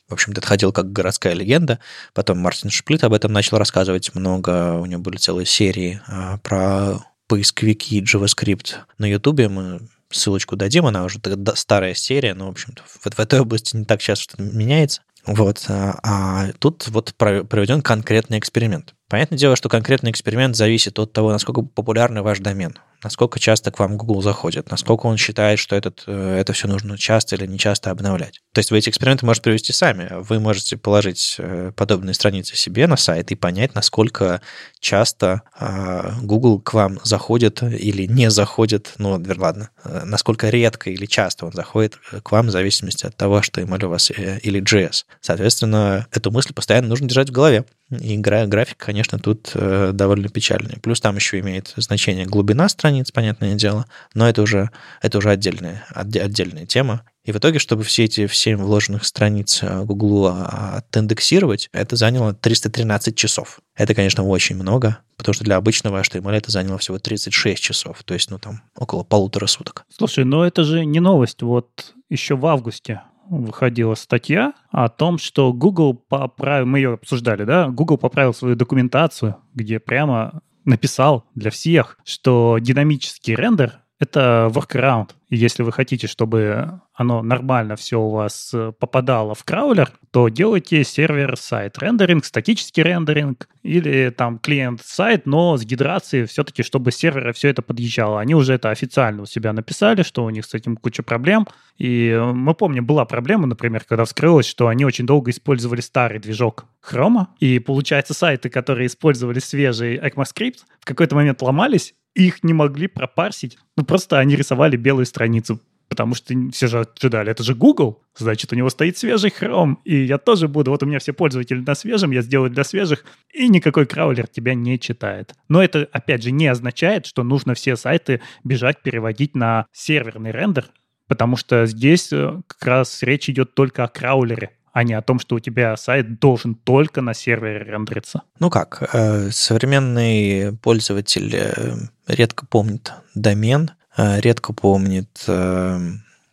в общем-то, это ходил как городская легенда. Потом Мартин Шплит об этом начал рассказывать много. У него были целые серии про поисковики JavaScript на YouTube. Мы ссылочку дадим, она уже старая серия, но, в общем-то, в, в этой области не так часто что-то меняется. Вот. А, а тут вот проведен конкретный эксперимент. Понятное дело, что конкретный эксперимент зависит от того, насколько популярный ваш домен насколько часто к вам Google заходит, насколько он считает, что этот, э, это все нужно часто или не часто обновлять. То есть вы эти эксперименты можете провести сами. Вы можете положить э, подобные страницы себе на сайт и понять, насколько часто а, Google к вам заходит или не заходит, ну, ладно, э, насколько редко или часто он заходит к вам в зависимости от того, что email у вас или JS. Соответственно, эту мысль постоянно нужно держать в голове. И график, конечно, тут довольно печальный. Плюс там еще имеет значение глубина страницы, страниц, понятное дело, но это уже, это уже отдельная, отдельная тема. И в итоге, чтобы все ээти 7 вложенных страниц Google а, отиндексировать, это заняло 313 часов. Это, конечно, очень много, потому что для обычного HTML это заняло всего 36 часов, то есть, ну, там, около полутора суток. Слушай, но это же не новость. Вот еще в августе выходила статья о том, что Google поправил, мы ее обсуждали, да, Google поправил свою документацию, где прямо написал для всех, что динамический рендер — это workaround. И если вы хотите, чтобы оно нормально все у вас э, попадало в краулер, то делайте сервер-сайт рендеринг, статический рендеринг или там клиент-сайт, но с гидрацией все-таки, чтобы с сервера все это подъезжало. Они уже это официально у себя написали, что у них с этим куча проблем. И э, мы помним, была проблема, например, когда вскрылось, что они очень долго использовали старый движок Chrome, и получается сайты, которые использовали свежий ECMAScript, в какой-то момент ломались, их не могли пропарсить. Ну, просто они рисовали белую страницу потому что все же ожидали, это же Google, значит, у него стоит свежий Chrome, и я тоже буду, вот у меня все пользователи на свежем, я сделаю для свежих, и никакой краулер тебя не читает. Но это, опять же, не означает, что нужно все сайты бежать переводить на серверный рендер, потому что здесь э, как раз речь идет только о краулере, а не о том, что у тебя сайт должен только на сервере рендериться. Ну как, э, современный пользователь э, редко помнит домен, Э, редко помнит,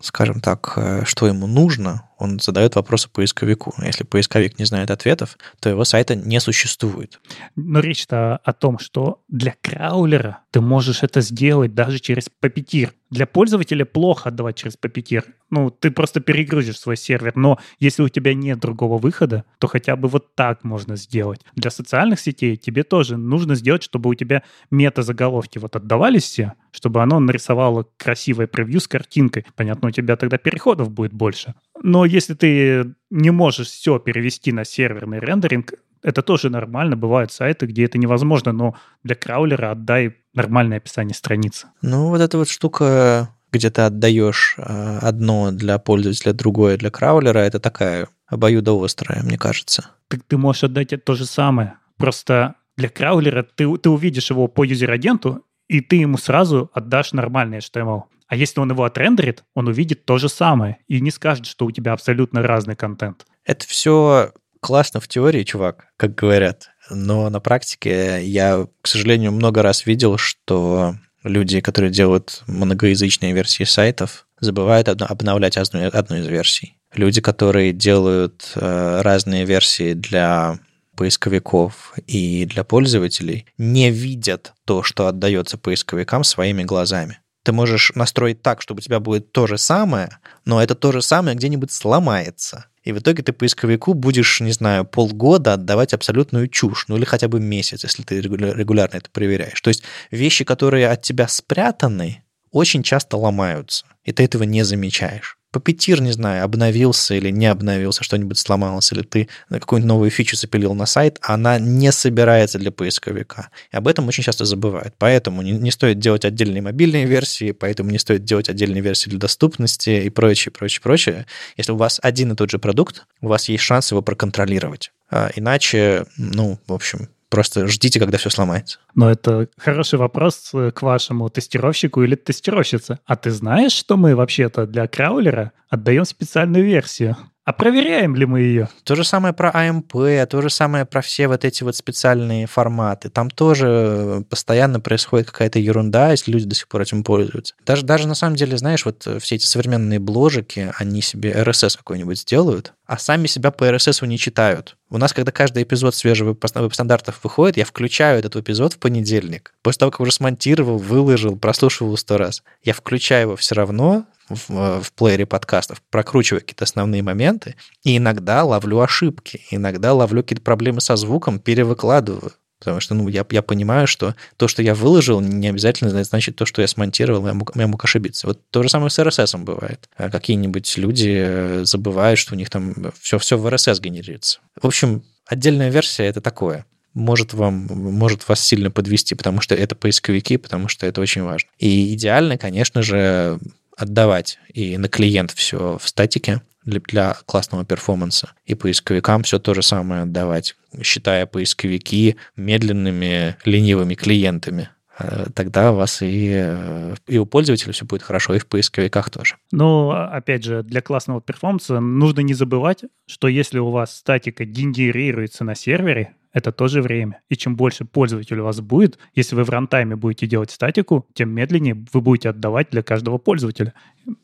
скажем так, что ему нужно, он задает вопросы поисковику. Если поисковик не знает ответов, то его сайта не существует. Но речь-то о том, что для краулера ты можешь это сделать даже через Puppeteer. Для пользователя плохо отдавать через Puppeteer. Ну, ты просто перегрузишь свой сервер. Но если у тебя нет другого выхода, то хотя бы вот так можно сделать. Для социальных сетей тебе тоже нужно сделать, чтобы у тебя мета-заголовки вот отдавались все, чтобы оно нарисовало красивое превью с картинкой. Понятно, у тебя тогда переходов будет больше. Но если ты не можешь все перевести на серверный рендеринг, это тоже нормально. Бывают сайты, где это невозможно, но для краулера отдай нормальное описание страницы. Ну, вот эта вот штука, где ты отдаешь а, одно для пользователя, другое для краулера, это такая обоюдоострая, мне кажется. Так ты можешь отдать то же самое. Просто для краулера ты, ты увидишь его по юзер-агенту, и ты ему сразу отдашь нормальный HTML. А если он его отрендерит, он увидит то же самое и не скажет, что у тебя абсолютно разный контент. Это все классно в теории, чувак, как говорят. Но на практике я, к сожалению, много раз видел, что люди, которые делают многоязычные версии сайтов, забывают обновлять одну, одну из версий. Люди, которые делают э, разные версии для поисковиков и для пользователей, не видят то, что отдается поисковикам своими глазами ты можешь настроить так, чтобы у тебя будет то же самое, но это то же самое где-нибудь сломается. И в итоге ты поисковику будешь, не знаю, полгода отдавать абсолютную чушь, ну или хотя бы месяц, если ты регулярно это проверяешь. То есть вещи, которые от тебя спрятаны, очень часто ломаются, и ты этого не замечаешь. Папетир, не знаю, обновился или не обновился, что-нибудь сломалось, или ты какую-нибудь новую фичу запилил на сайт, она не собирается для поисковика. И об этом очень часто забывают. Поэтому не, не стоит делать отдельные мобильные версии, поэтому не стоит делать отдельные версии для доступности и прочее, прочее, прочее. Если у вас один и тот же продукт, у вас есть шанс его проконтролировать. А иначе, ну, в общем, Просто ждите, когда все сломается. Но это хороший вопрос э, к вашему тестировщику или тестировщице. А ты знаешь, что мы вообще-то для краулера отдаем специальную версию? А проверяем ли мы ее? То же самое про AMP, то же самое про все вот эти вот специальные форматы. Там тоже постоянно происходит какая-то ерунда, если люди до сих пор этим пользуются. Даже, даже на самом деле, знаешь, вот все эти современные бложики, они себе RSS какой-нибудь сделают, а сами себя по RSS не читают. У нас, когда каждый эпизод свежего веб-стандартов выходит, я включаю этот эпизод в понедельник. После того, как уже смонтировал, выложил, прослушивал сто раз. Я включаю его все равно, в, э, в плеере подкастов, прокручиваю какие-то основные моменты, и иногда ловлю ошибки, иногда ловлю какие-то проблемы со звуком, перевыкладываю. Потому что ну, я, я понимаю, что то, что я выложил, не обязательно значит то, что я смонтировал, я мог, я мог ошибиться. Вот то же самое с RSS бывает. А какие-нибудь люди э, забывают, что у них там все, все в RSS генерируется. В общем, отдельная версия — это такое может вам может вас сильно подвести, потому что это поисковики, потому что это очень важно. И идеально, конечно же, отдавать и на клиент все в статике для, для классного перформанса, и поисковикам все то же самое отдавать, считая поисковики медленными, ленивыми клиентами э, тогда у вас и, э, и у пользователя все будет хорошо, и в поисковиках тоже. Но, опять же, для классного перформанса нужно не забывать, что если у вас статика генерируется на сервере, это тоже время. И чем больше пользователей у вас будет, если вы в рантайме будете делать статику, тем медленнее вы будете отдавать для каждого пользователя.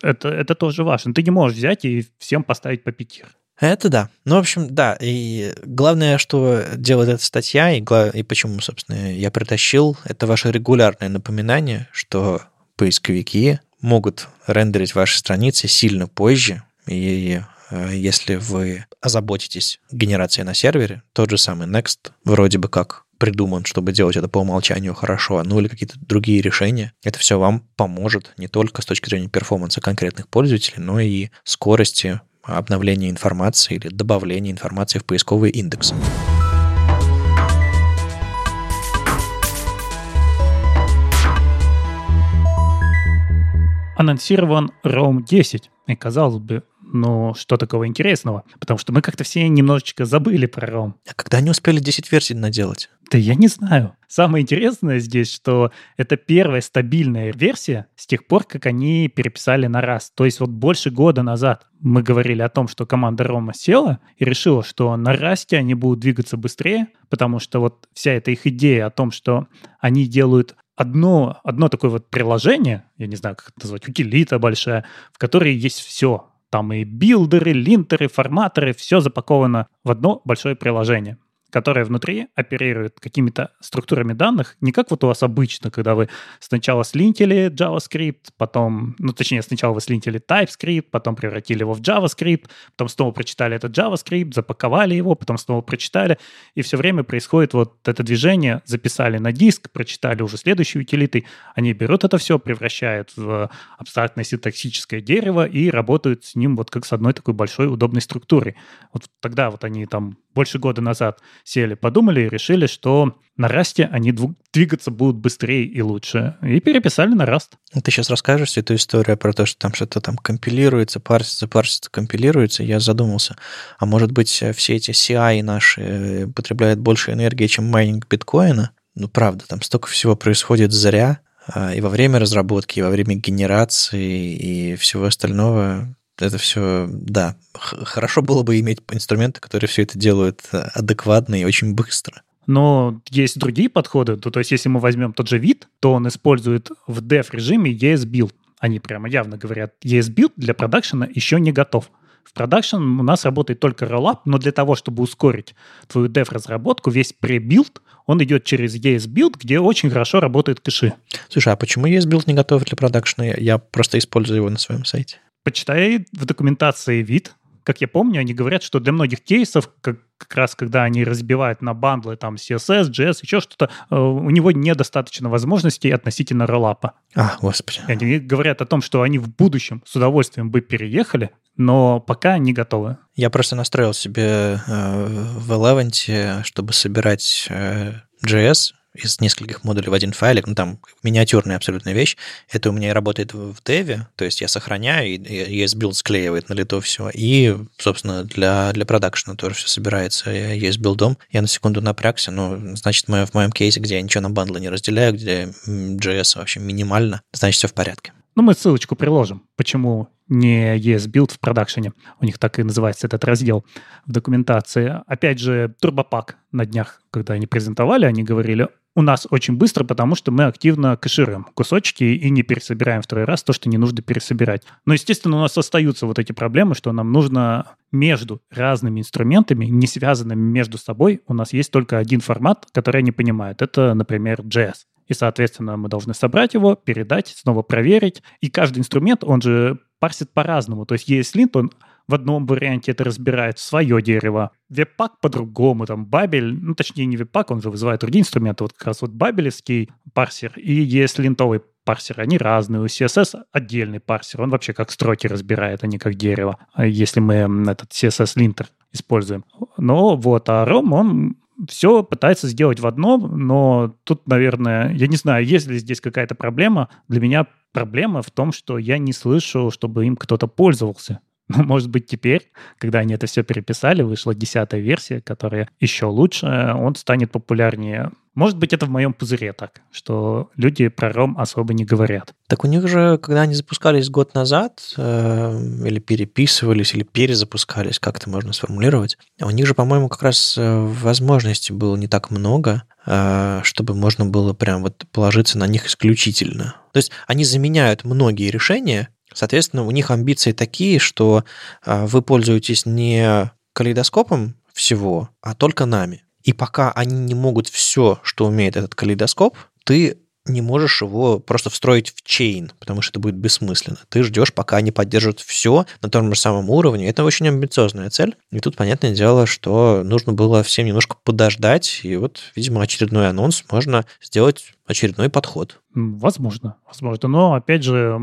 Это, это тоже важно. Ты не можешь взять и всем поставить по пятир. Это да. Ну, в общем, да. И главное, что делает эта статья, и, и почему, собственно, я притащил, это ваше регулярное напоминание, что поисковики могут рендерить ваши страницы сильно позже, и если вы озаботитесь генерацией на сервере, тот же самый Next вроде бы как придуман, чтобы делать это по умолчанию хорошо, ну или какие-то другие решения. Это все вам поможет не только с точки зрения перформанса конкретных пользователей, но и скорости обновления информации или добавления информации в поисковые индексы. анонсирован Rome 10. И казалось бы, ну, что такого интересного? Потому что мы как-то все немножечко забыли про ROM. А когда они успели 10 версий наделать? Да я не знаю. Самое интересное здесь, что это первая стабильная версия с тех пор, как они переписали на раз. То есть вот больше года назад мы говорили о том, что команда Рома села и решила, что на расте они будут двигаться быстрее, потому что вот вся эта их идея о том, что они делают одно, одно такое вот приложение, я не знаю, как это назвать, утилита большая, в которой есть все. Там и билдеры, линтеры, форматоры, все запаковано в одно большое приложение которая внутри оперирует какими-то структурами данных, не как вот у вас обычно, когда вы сначала слинтили JavaScript, потом, ну, точнее, сначала вы слинтили TypeScript, потом превратили его в JavaScript, потом снова прочитали этот JavaScript, запаковали его, потом снова прочитали, и все время происходит вот это движение, записали на диск, прочитали уже следующие утилиты, они берут это все, превращают в абстрактное синтаксическое дерево и работают с ним вот как с одной такой большой удобной структурой. Вот тогда вот они там больше года назад сели, подумали и решили, что на расте они двигаться будут быстрее и лучше. И переписали на раст. Ты сейчас расскажешь эту историю про то, что там что-то там компилируется, парсится, парсится, компилируется. Я задумался, а может быть все эти CI наши э, потребляют больше энергии, чем майнинг биткоина? Ну, правда, там столько всего происходит зря, а, и во время разработки, и во время генерации, и всего остального это все, да, хорошо было бы иметь инструменты, которые все это делают э, адекватно и очень быстро. Но есть другие подходы. То, то есть, если мы возьмем тот же вид, то он использует в dev-режиме ES-build. Они прямо явно говорят, ES-build для продакшена еще не готов. В продакшн у нас работает только rollup, но для того, чтобы ускорить твою dev-разработку, весь pre-build, он идет через ES-build, где очень хорошо работают кэши. Слушай, а почему ES-build не готов для продакшена? Я просто использую его на своем сайте почитай в документации вид, как я помню, они говорят, что для многих кейсов, как, как раз когда они разбивают на бандлы там CSS, JS, еще что-то, э, у него недостаточно возможностей относительно роллапа. А, господи. И они говорят о том, что они в будущем с удовольствием бы переехали, но пока не готовы. Я просто настроил себе э, в Eleven, чтобы собирать э, JS из нескольких модулей в один файлик, ну там миниатюрная абсолютная вещь, это у меня работает в деве, то есть я сохраняю, и ESBuild склеивает на лету все, и, собственно, для, для продакшена тоже все собирается ESBuild. Я на секунду напрягся, ну, значит, в моем кейсе, где я ничего на бандлы не разделяю, где JS вообще минимально, значит, все в порядке. Ну, мы ссылочку приложим, почему не ES-Build в продакшене. У них так и называется этот раздел в документации. Опять же, Турбопак на днях, когда они презентовали, они говорили, у нас очень быстро, потому что мы активно кэшируем кусочки и не пересобираем второй раз то, что не нужно пересобирать. Но, естественно, у нас остаются вот эти проблемы, что нам нужно между разными инструментами, не связанными между собой, у нас есть только один формат, который они понимают. Это, например, JS. И, соответственно, мы должны собрать его, передать, снова проверить. И каждый инструмент, он же парсит по-разному. То есть ESLint, он в одном варианте это разбирает свое дерево, веб-пак по-другому, там бабель, ну точнее не веб-пак, он же вызывает другие инструменты, вот как раз вот бабелевский парсер и ESLintовый парсер, они разные. У CSS отдельный парсер, он вообще как строки разбирает, а не как дерево, если мы этот CSS-линтер используем. Но вот, а ROM, он все пытается сделать в одном, но тут, наверное, я не знаю, есть ли здесь какая-то проблема. Для меня проблема в том, что я не слышу, чтобы им кто-то пользовался. Ну, может быть, теперь, когда они это все переписали, вышла десятая версия, которая еще лучше, он станет популярнее. Может быть, это в моем пузыре так, что люди про ром особо не говорят. Так у них же, когда они запускались год назад, э, или переписывались, или перезапускались, как это можно сформулировать, у них же, по-моему, как раз э, возможностей было не так много, э, чтобы можно было прям вот положиться на них исключительно. То есть они заменяют многие решения, Соответственно, у них амбиции такие, что а, вы пользуетесь не калейдоскопом всего, а только нами. И пока они не могут все, что умеет этот калейдоскоп, ты не можешь его просто встроить в чейн, потому что это будет бессмысленно. Ты ждешь, пока они поддержат все на том же самом уровне. Это очень амбициозная цель. И тут, понятное дело, что нужно было всем немножко подождать. И вот, видимо, очередной анонс можно сделать очередной подход. Возможно, возможно. Но, опять же,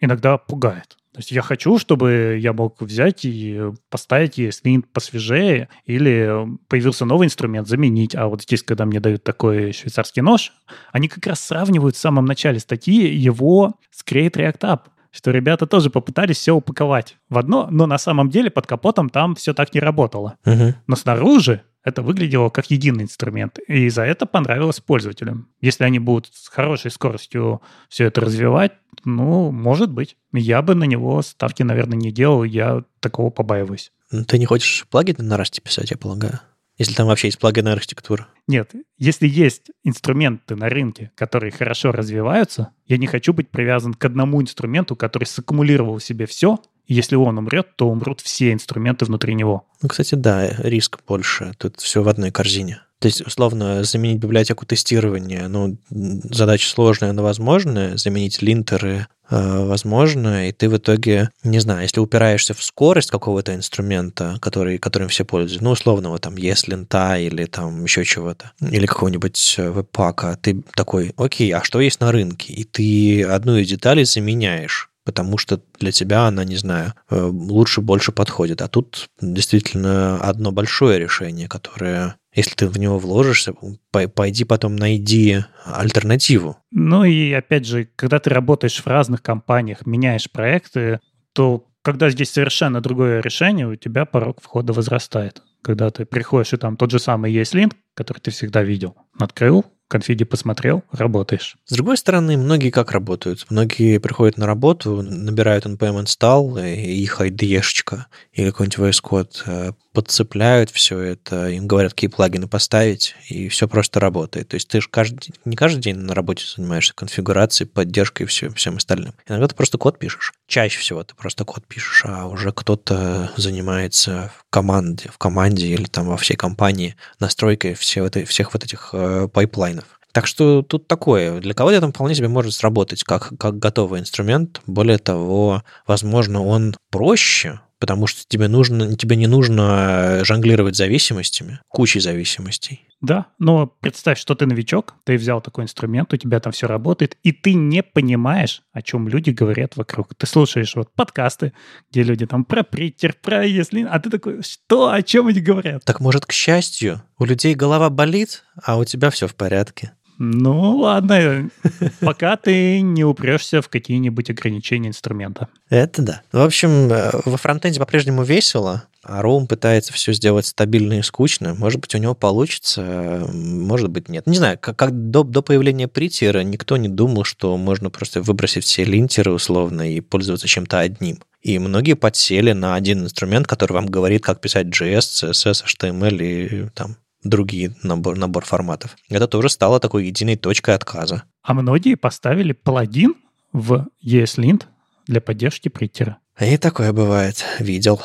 иногда пугает. То есть я хочу, чтобы я мог взять и поставить ESLint посвежее, или появился новый инструмент, заменить. А вот здесь, когда мне дают такой швейцарский нож, они как раз сравнивают в самом начале статьи его с Create React App. что ребята тоже попытались все упаковать в одно, но на самом деле под капотом там все так не работало. Мгм. Но снаружи это выглядело как единый инструмент, и за это понравилось пользователям. Если они будут с хорошей скоростью все это развивать, ну, может быть. Я бы на него ставки, наверное, не делал, я такого побаиваюсь. Ну, Ты не хочешь плагины на Rust писать, я полагаю? Если там вообще есть плагинная архитектура. Нет, если есть инструменты на рынке, которые хорошо развиваются, я не хочу быть привязан к одному инструменту, который саккумулировал в себе все, если он умрет, то умрут все инструменты внутри него. Ну, кстати, да, риск больше. Тут все в одной корзине. То есть, условно, заменить библиотеку тестирования, ну, задача сложная, но возможная. Заменить линтеры э, возможно, и ты в итоге, не знаю, если упираешься в скорость какого-то инструмента, который, которым все пользуются, ну, условно, вот там, ESLint или там еще чего-то, или какого-нибудь э, веб-пака, ты такой, окей, а что есть на рынке? И ты одну из деталей заменяешь потому что для тебя она, не знаю, э, лучше, больше подходит. А тут действительно одно большое решение, которое, если ты в него вложишься, пой- пойди потом найди альтернативу. Ну и опять же, когда ты работаешь в разных компаниях, меняешь проекты, то когда здесь совершенно другое решение, у тебя порог входа возрастает. Когда ты приходишь, и там тот же самый ESLint, который ты всегда видел, открыл, конфиги посмотрел, работаешь. С другой стороны, многие как работают? Многие приходят на работу, набирают npm install, и их IDE -шечка или какой-нибудь VS Code э, подцепляют все это, им говорят, какие плагины поставить, и все просто работает. То есть ты же каждый, не каждый день на работе занимаешься конфигурацией, поддержкой и всем, всем остальным. Иногда ты просто код пишешь. Чаще всего ты просто код пишешь, а уже кто-то занимается в команде, в команде или там во всей компании настройкой все всех вот этих э, пайплайнов. Так что тут такое. Для кого-то это вполне себе может сработать как, как готовый инструмент. Более того, возможно, он проще, потому что тебе, нужно, тебе не нужно жонглировать зависимостями, кучей зависимостей. Да, но представь, что ты новичок, ты взял такой инструмент, у тебя там все работает, и ты не понимаешь, о чем люди говорят вокруг. Ты слушаешь вот подкасты, где люди там про приттер, про если, а ты такой, что, о чем они говорят? Так может, к счастью, у людей голова болит, а у тебя все в порядке. Ну, ладно, пока ты не упрешься в какие-нибудь ограничения инструмента. Это да. В общем, э, во фронтенде по-прежнему весело, а Роум пытается все сделать стабильно и скучно. Может быть, у него получится, может быть, нет. Не знаю, как, как до, до появления притера никто не думал, что можно просто выбросить все линтеры условно и пользоваться чем-то одним. И многие подсели на один инструмент, который вам говорит, как писать JS, CSS, HTML и там другие набор, набор форматов. Это тоже стало такой единой точкой отказа. А многие поставили паладин в ESLint для поддержки приттера. И такое бывает. Видел.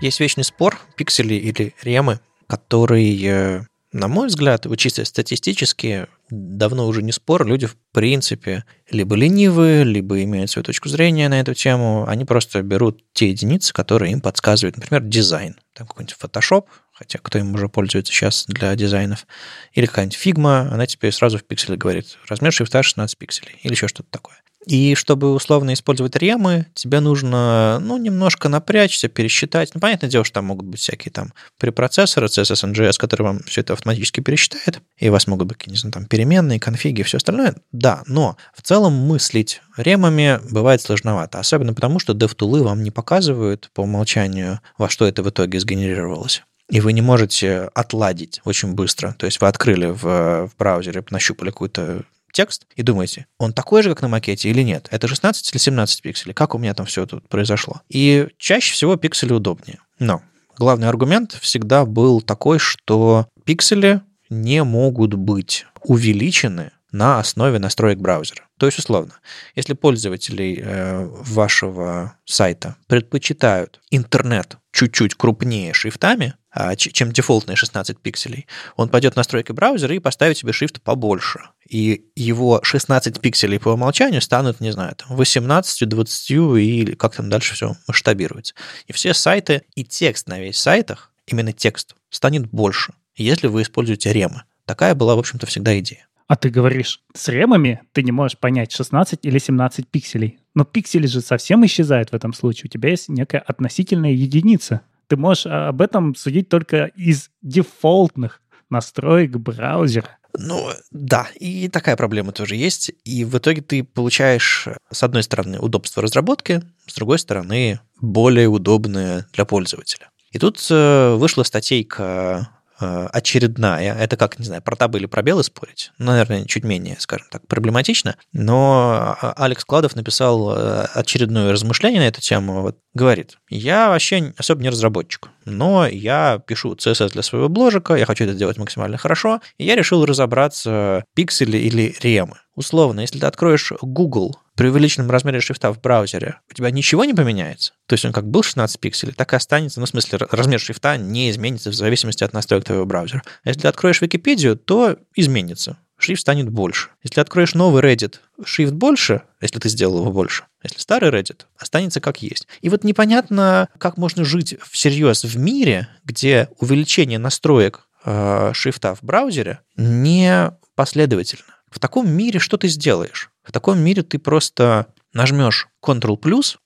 Есть вечный спор, пиксели или ремы, который, э, на мой взгляд, вот чисто статистически, давно уже не спор, люди в принципе либо ленивые, либо имеют свою точку зрения на эту тему, они просто берут те единицы, которые им подсказывают, например, дизайн, там какой-нибудь Photoshop, хотя кто им уже пользуется сейчас для дизайнов, или какая-нибудь фигма, она тебе сразу в пикселе говорит, размер шрифта 16 пикселей, или еще что-то такое. И чтобы условно использовать ремы, тебе нужно, ну, немножко напрячься, пересчитать. Ну, понятное дело, что там могут быть всякие там препроцессоры, CSS-in-JS, которые вам все это автоматически пересчитает, и у вас могут быть, не знаю, там переменные, конфиги все остальное. Да, но в целом мыслить ремами бывает сложновато, особенно потому, что DevTools вам не показывают по умолчанию, во что это в итоге сгенерировалось. И вы не можете отладить очень быстро. То есть вы открыли в, в браузере, нащупали какую-то текст и думаете, он такой же, как на макете или нет? Это 16 или 17 пикселей? Как у меня там все тут произошло? И чаще всего пиксели удобнее. Но главный аргумент всегда был такой, что пиксели не могут быть увеличены на основе настроек браузера. То есть, условно, если пользователи э, вашего сайта предпочитают интернет чуть-чуть крупнее шрифтами, чем дефолтные 16 пикселей, он пойдет в настройки браузера и поставит себе шрифт побольше. И его 16 пикселей по умолчанию станут, не знаю, там 18, 20 и как там дальше все масштабируется. И все сайты, и текст на весь сайтах, именно текст, станет больше, если вы используете ремы. Такая была, в общем-то, всегда идея. А ты говоришь, с ремами ты не можешь понять 16 или 17 пикселей. Но пиксели же совсем исчезают в этом случае. У тебя есть некая относительная единица. Ты можешь об этом судить только из дефолтных настроек браузера. Ну, да, и такая проблема тоже есть. И в итоге ты получаешь, с одной стороны, удобство разработки, с другой стороны, более удобное для пользователя. И тут э, вышла статейка очередная. Это как, не знаю, про табы или пробелы спорить. Ну, наверное, чуть менее, скажем так, проблематично. Но а, Алекс Кладов написал э, очередное размышление на эту тему. Вот, говорит, я вообще особо не разработчик, но я пишу CSS для своего бложика, я хочу это сделать максимально хорошо, и я решил разобраться, пиксели или ремы. Условно, если ты откроешь Google при увеличенном размере шрифта в браузере, у тебя ничего не поменяется? То есть он как был 16 пикселей, так и останется, ну, в смысле, размер шрифта не изменится в зависимости от настроек твоего браузера. А если ты откроешь Википедию, то изменится. Шрифт станет больше. Если откроешь новый Reddit, шрифт больше, если ты сделал его больше. Если старый Reddit, останется как есть. И вот непонятно, как можно жить всерьез в мире, где увеличение настроек э, шрифта в браузере не последовательно. В таком мире что ты сделаешь? В таком мире ты просто нажмешь Ctrl+,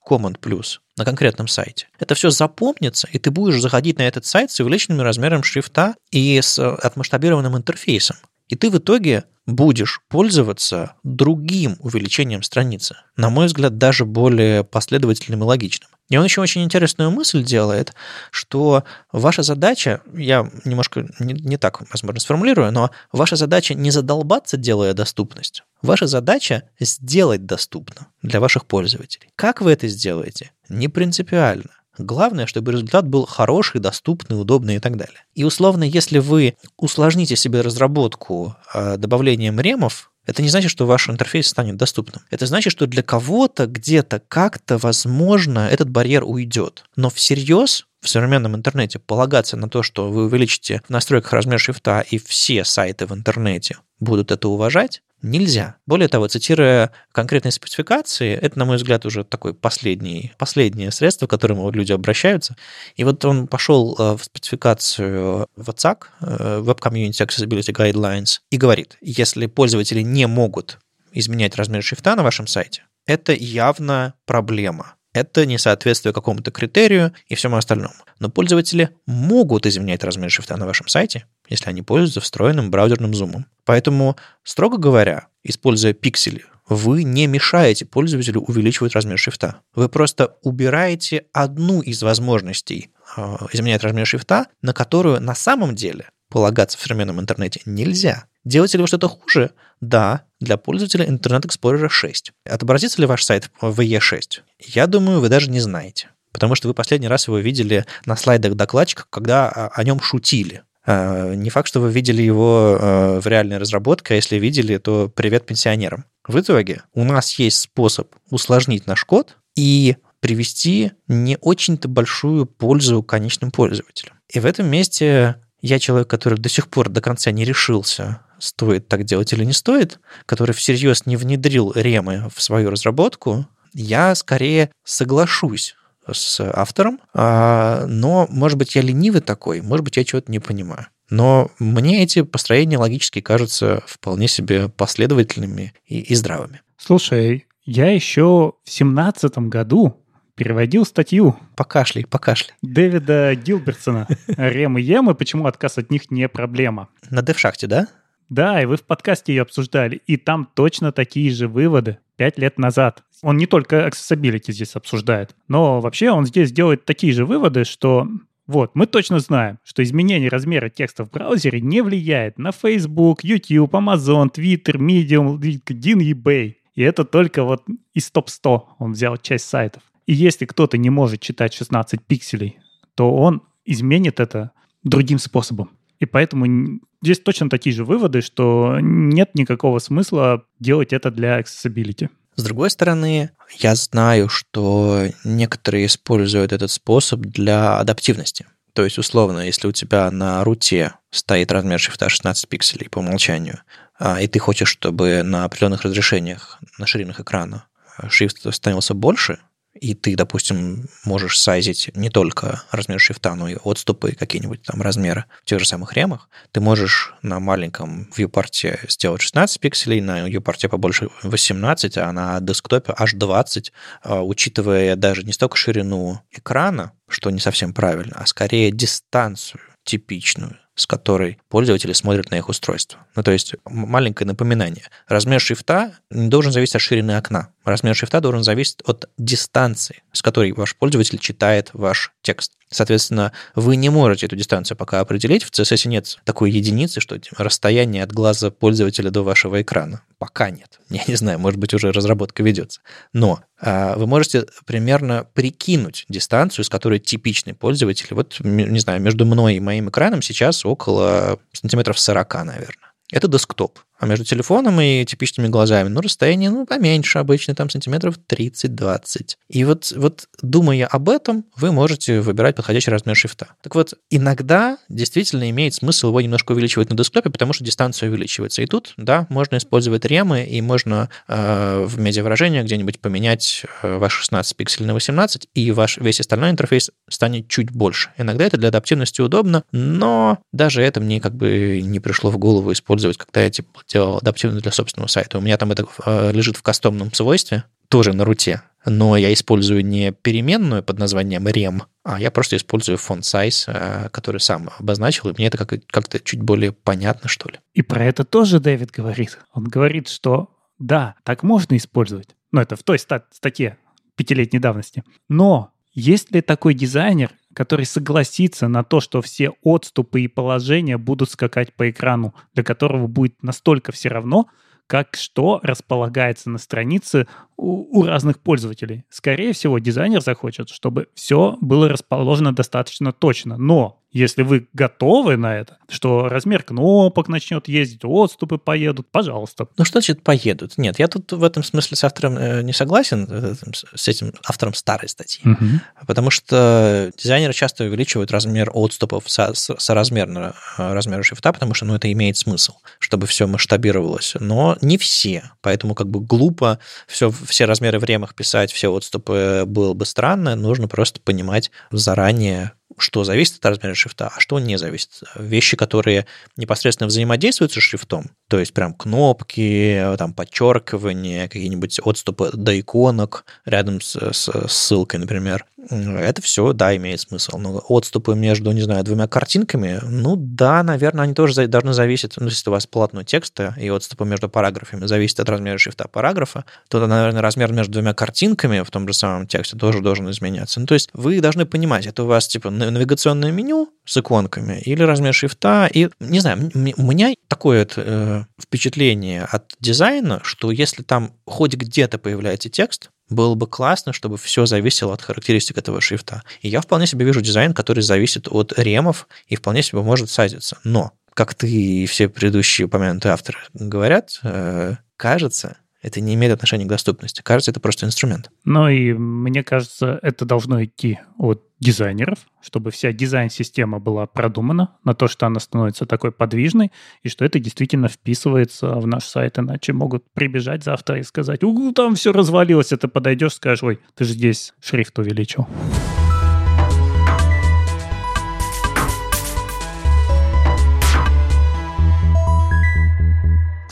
Command+, на конкретном сайте. Это все запомнится, и ты будешь заходить на этот сайт с увеличенным размером шрифта и с отмасштабированным интерфейсом. И ты в итоге будешь пользоваться другим увеличением страницы, на мой взгляд, даже более последовательным и логичным. И он еще очень интересную мысль делает, что ваша задача, я немножко не, не так, возможно, сформулирую, но ваша задача не задолбаться, делая доступность. Ваша задача сделать доступно для ваших пользователей. Как вы это сделаете? Не принципиально. Главное, чтобы результат был хороший, доступный, удобный и так далее. И условно, если вы усложните себе разработку э, добавлением ремов, это не значит, что ваш интерфейс станет доступным. Это значит, что для кого-то где-то как-то, возможно, этот барьер уйдет. Но всерьез в современном интернете полагаться на то, что вы увеличите в настройках размер шрифта и все сайты в интернете будут это уважать, нельзя. Более того, цитируя конкретные спецификации, это, на мой взгляд, уже такое последнее, последнее средство, к которому люди обращаются. И вот он пошел э, в спецификацию WhatsApp, э, Web Community Accessibility Guidelines, и говорит, если пользователи не могут изменять размер шрифта на вашем сайте, это явно проблема это несоответствие какому-то критерию и всему остальному. Но пользователи могут изменять размер шрифта на вашем сайте, если они пользуются встроенным браузерным зумом. Поэтому, строго говоря, используя пиксели, вы не мешаете пользователю увеличивать размер шрифта. Вы просто убираете одну из возможностей э, изменять размер шрифта, на которую на самом деле полагаться в современном интернете нельзя. Делаете ли вы что-то хуже? Да, для пользователя Internet Explorer 6. Отобразится ли ваш сайт в E6? Я думаю, вы даже не знаете. Потому что вы последний раз его видели на слайдах докладчика, когда о нем шутили. А, не факт, что вы видели его э, в реальной разработке, а если видели, то привет пенсионерам. В итоге у нас есть способ усложнить наш код и привести не очень-то большую пользу конечным пользователям. И в этом месте я человек, который до сих пор до конца не решился, стоит так делать или не стоит, который всерьез не внедрил ремы в свою разработку, я скорее соглашусь с автором, а, но, может быть, я ленивый такой, может быть, я чего-то не понимаю. Но мне эти построения логически кажутся вполне себе последовательными и, и здравыми. Слушай, я еще в семнадцатом году переводил статью. Покашляй, покашляй. Дэвида Гилбертсона. Рем и Ем, и почему отказ от них не проблема. На девшахте, да? Да, и вы в подкасте ее обсуждали. И там точно такие же выводы пять лет назад. Он не только accessibility здесь обсуждает, но вообще он здесь делает такие же выводы, что вот, мы точно знаем, что изменение размера текста в браузере не влияет на Facebook, YouTube, Amazon, Twitter, Medium, LinkedIn eBay. И это только вот из топ-100 он взял часть сайтов. И если кто-то не может читать 16 пикселей, то он изменит это другим способом. И поэтому здесь точно такие же выводы, что нет никакого смысла делать это для accessibility. С другой стороны, я знаю, что некоторые используют этот способ для адаптивности. То есть, условно, если у тебя на руте стоит размер шрифта 16 пикселей по умолчанию, а, и ты хочешь, чтобы на определенных разрешениях, на ширинах экрана шрифт становился больше, и ты, допустим, можешь сайзить не только размер шрифта, но и отступы какие-нибудь там размеры в тех же самых ремах, ты можешь на маленьком viewport сделать 16 пикселей, на viewport побольше 18, а на десктопе аж 20, а, учитывая даже не столько ширину экрана, что не совсем правильно, а скорее дистанцию типичную с которой пользователи смотрят на их устройство. Ну, то есть маленькое напоминание. Размер шрифта не должен зависеть от ширины окна. Размер шрифта должен зависеть от дистанции, с которой ваш пользователь читает ваш текст. Соответственно, вы не можете эту дистанцию пока определить. В CSS нет такой единицы, что расстояние от глаза пользователя до вашего экрана. Пока нет. Я не знаю, может быть, уже разработка ведется. Но а, вы можете примерно прикинуть дистанцию, с которой типичный пользователь, вот, не знаю, между мной и моим экраном сейчас около сантиметров 40, наверное. Это десктоп. А между телефоном и типичными глазами, ну, расстояние, ну, поменьше обычно, там сантиметров 30-20. И вот, вот думая об этом, вы можете выбирать подходящий размер шрифта. Так вот, иногда действительно имеет смысл его немножко увеличивать на десктопе, потому что дистанция увеличивается. И тут, да, можно использовать ремы, и можно э, в медиавыражение где-нибудь поменять э, ваш 16 пикселей на 18, и ваш весь остальной интерфейс станет чуть больше. Иногда это для адаптивности удобно, но даже это мне как бы не пришло в голову использовать, когда я типа делал адаптивно для собственного сайта. У меня там это э, лежит в кастомном свойстве, тоже на руте, но я использую не переменную под названием rem, а я просто использую font size, э, который сам обозначил, и мне это как-то чуть более понятно, что ли. И про это тоже Дэвид говорит. Он говорит, что да, так можно использовать. Ну, это в той статье пятилетней давности. Но есть ли такой дизайнер, который согласится на то, что все отступы и положения будут скакать по экрану, для которого будет настолько все равно, как что располагается на странице у, у разных пользователей. Скорее всего, дизайнер захочет, чтобы все было расположено достаточно точно. Но если вы готовы на это, что размер кнопок начнет ездить, отступы поедут, пожалуйста. Ну что значит поедут? Нет, я тут в этом смысле с автором э, не согласен, э, с этим автором старой статьи. Угу. Потому что дизайнеры часто увеличивают размер отступов со, соразмерно э, размеру шрифта, потому что ну, это имеет смысл, чтобы все масштабировалось. Но не все. Поэтому как бы глупо все, все размеры в ремах писать, все отступы было бы странно. Нужно просто понимать заранее, что зависит от размера шрифта, а что не зависит. Вещи, которые непосредственно взаимодействуют со шрифтом, то есть прям кнопки, там подчеркивания, какие-нибудь отступы до иконок рядом с, с ссылкой, например, это все, да, имеет смысл. Но отступы между, не знаю, двумя картинками, ну да, наверное, они тоже должны зависеть, ну, если у вас полотно текста и отступы между параграфами зависит от размера шрифта параграфа, то, наверное, размер между двумя картинками в том же самом тексте тоже должен изменяться. Ну, то есть вы должны понимать, это у вас типа навигационное меню с иконками или размер шрифта. И, не знаю, у меня такое э, впечатление от дизайна, что если там хоть где-то появляется текст, было бы классно, чтобы все зависело от характеристик этого шрифта. И я вполне себе вижу дизайн, который зависит от ремов и вполне себе может садиться. Но, как ты и все предыдущие упомянутые авторы говорят, э, кажется, это не имеет отношения к доступности. Кажется, это просто инструмент. Ну и мне кажется, это должно идти от дизайнеров, чтобы вся дизайн-система была продумана на то, что она становится такой подвижной, и что это действительно вписывается в наш сайт, иначе могут прибежать завтра и сказать, угу, там все развалилось, это подойдешь, скажешь, ой, ты же здесь шрифт увеличил.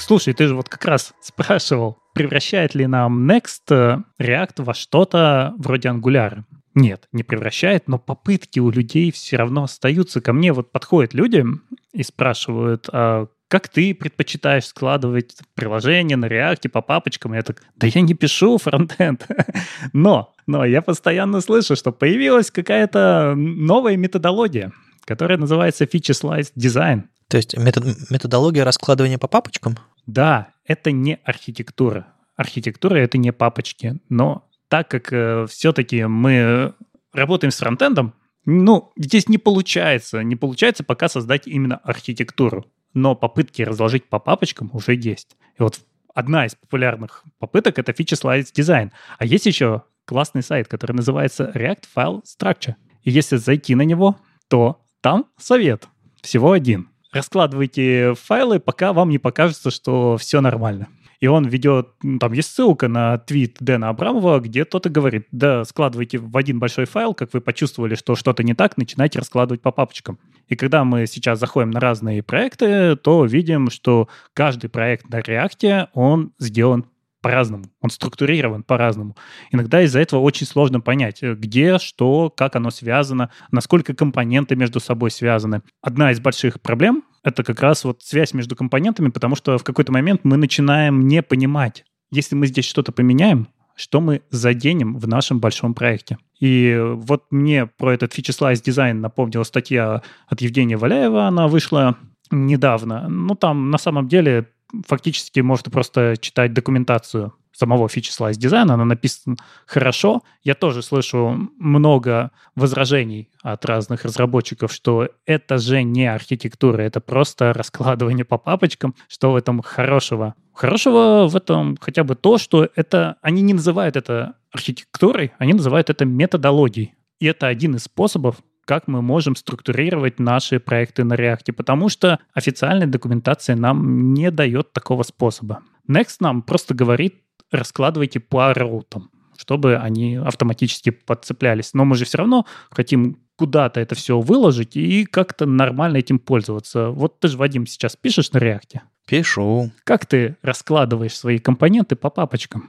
Слушай, ты же вот как раз спрашивал, превращает ли нам Next э, React во что-то вроде Angular. Нет, не превращает, но попытки у людей все равно остаются. Ко мне вот подходят люди и спрашивают, а как ты предпочитаешь складывать приложение на React по папочкам? Я так, да я не пишу фронтенд. но, но я постоянно слышу, что появилась какая-то новая методология, которая называется Feature Slice Design. То есть метод, методология раскладывания по папочкам? Да, это не архитектура. Архитектура — это не папочки. Но так как э, все-таки мы работаем с фронтендом, ну, здесь не получается. Не получается пока создать именно архитектуру. Но попытки разложить по папочкам уже есть. И вот одна из популярных попыток — это Feature Slice Design. А есть еще классный сайт, который называется React File Structure. И если зайти на него, то там совет. Всего один раскладывайте файлы, пока вам не покажется, что все нормально. И он ведет, ну, там есть ссылка на твит Дэна Абрамова, где кто-то говорит, да, складывайте в один большой файл, как вы почувствовали, что что-то не так, начинайте раскладывать по папочкам. И когда мы сейчас заходим на разные проекты, то видим, что каждый проект на React, он сделан по-разному, он структурирован по-разному. Иногда из-за этого очень сложно понять, э, где, что, как оно связано, насколько компоненты между собой связаны. Одна из больших проблем — это как раз вот связь между компонентами, потому что в какой-то момент мы начинаем не понимать, если мы здесь что-то поменяем, что мы заденем в нашем большом проекте. И вот мне про этот Slice дизайн напомнила статья от Евгения Валяева, она вышла недавно. Ну, там на самом деле фактически можно просто читать документацию самого Feature Slice дизайна, она написана хорошо. Я тоже слышу много возражений от разных разработчиков, что это же не архитектура, это просто раскладывание по папочкам. Что в этом хорошего? Хорошего в этом хотя бы то, что это они не называют это архитектурой, они называют это методологией. И это один из способов, как мы можем структурировать наши проекты на React, потому что официальная документация нам не дает такого способа. Next нам просто говорит, раскладывайте по роутам, чтобы они автоматически подцеплялись. Но мы же все равно хотим куда-то это все выложить и как-то нормально этим пользоваться. Вот ты же, Вадим, сейчас пишешь на React? Пишу. Как ты раскладываешь свои компоненты по папочкам?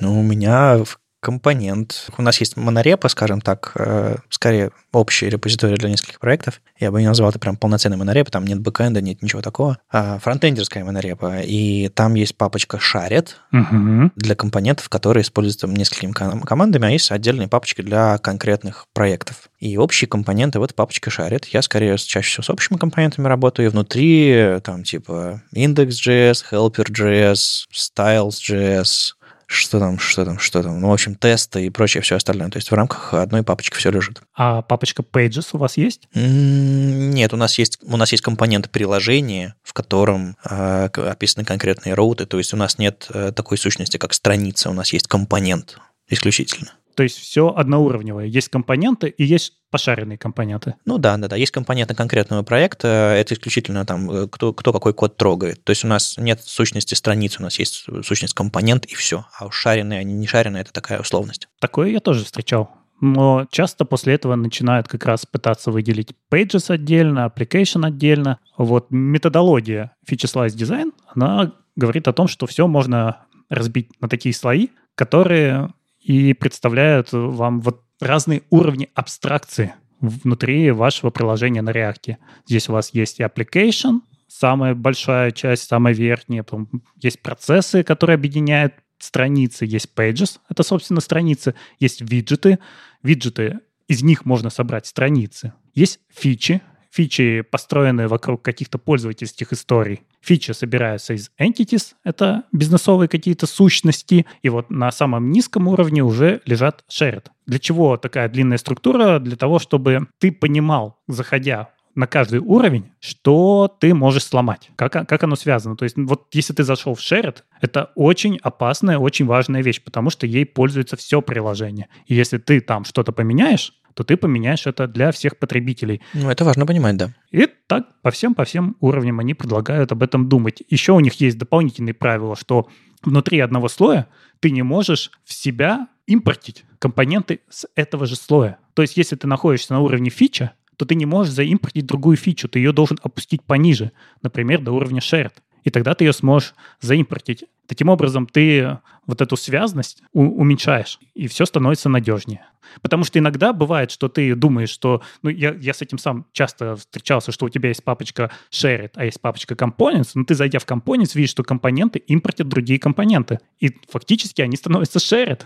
Ну, у меня в компонент. У нас есть монорепа, скажем так, э, скорее общий репозиторий для нескольких проектов. Я бы не назвал это прям полноценной монорепой, там нет бэкэнда, нет ничего такого. А фронтендерская монорепа, и там есть папочка shared угу. для компонентов, которые используются несколькими командами, а есть отдельные папочки для конкретных проектов. И общие компоненты в этой папочке shared. Я скорее чаще всего с общими компонентами работаю, и внутри там типа index.js, helper.js, styles.js, что там, что там, что там. Ну, в общем, тесты и прочее все остальное. То есть в рамках одной папочки все лежит. А папочка Pages у вас есть? Нет, у нас есть, у нас есть компонент приложения, в котором э, описаны конкретные роуты. То есть у нас нет э, такой сущности, как страница. У нас есть компонент исключительно. То есть все одноуровневое. Есть компоненты и есть пошаренные компоненты. Ну да, да, да. Есть компоненты конкретного проекта. Это исключительно там, э, кто, кто какой код трогает. То есть у нас нет сущности страницы, у нас есть сущность компонент и все. А уж шаренные, они не шаренные, это такая условность. Такое я тоже встречал. Но часто после этого начинают как раз пытаться выделить pages отдельно, application отдельно. Вот методология Feature Slice Design, она говорит о том, что все можно разбить на такие слои, которые и представляют вам вот разные уровни абстракции внутри вашего приложения на React. Здесь у вас есть и application, самая большая часть, самая верхняя, потом есть процессы, которые объединяют страницы, есть pages, это, собственно, страницы, есть виджеты, виджеты, из них можно собрать страницы, есть фичи, фичи, построенные вокруг каких-то пользовательских историй. Фичи собираются из entities, это бизнесовые какие-то сущности, и вот на самом низком уровне уже лежат shared. Для чего такая длинная структура? Для того, чтобы ты понимал, заходя на каждый уровень, что ты можешь сломать, как, как оно связано. То есть вот если ты зашел в Shared, это очень опасная, очень важная вещь, потому что ей пользуется все приложение. И если ты там что-то поменяешь, то ты поменяешь это для всех потребителей. Ну, это важно понимать, да. И так по всем, по всем уровням они предлагают об этом думать. Еще у них есть дополнительные правила, что внутри одного слоя ты не можешь в себя импортить компоненты с этого же слоя. То есть, если ты находишься на уровне фича, то ты не можешь заимпортить другую фичу, ты ее должен опустить пониже, например, до уровня shared. И тогда ты ее сможешь заимпортить. Таким образом, ты вот эту связность уменьшаешь, и все становится надежнее. Потому что иногда бывает, что ты думаешь, что... Ну, я, я с этим сам часто встречался, что у тебя есть папочка shared, а есть папочка components, но ты, зайдя в components, видишь, что компоненты импортят другие компоненты. И фактически они становятся shared.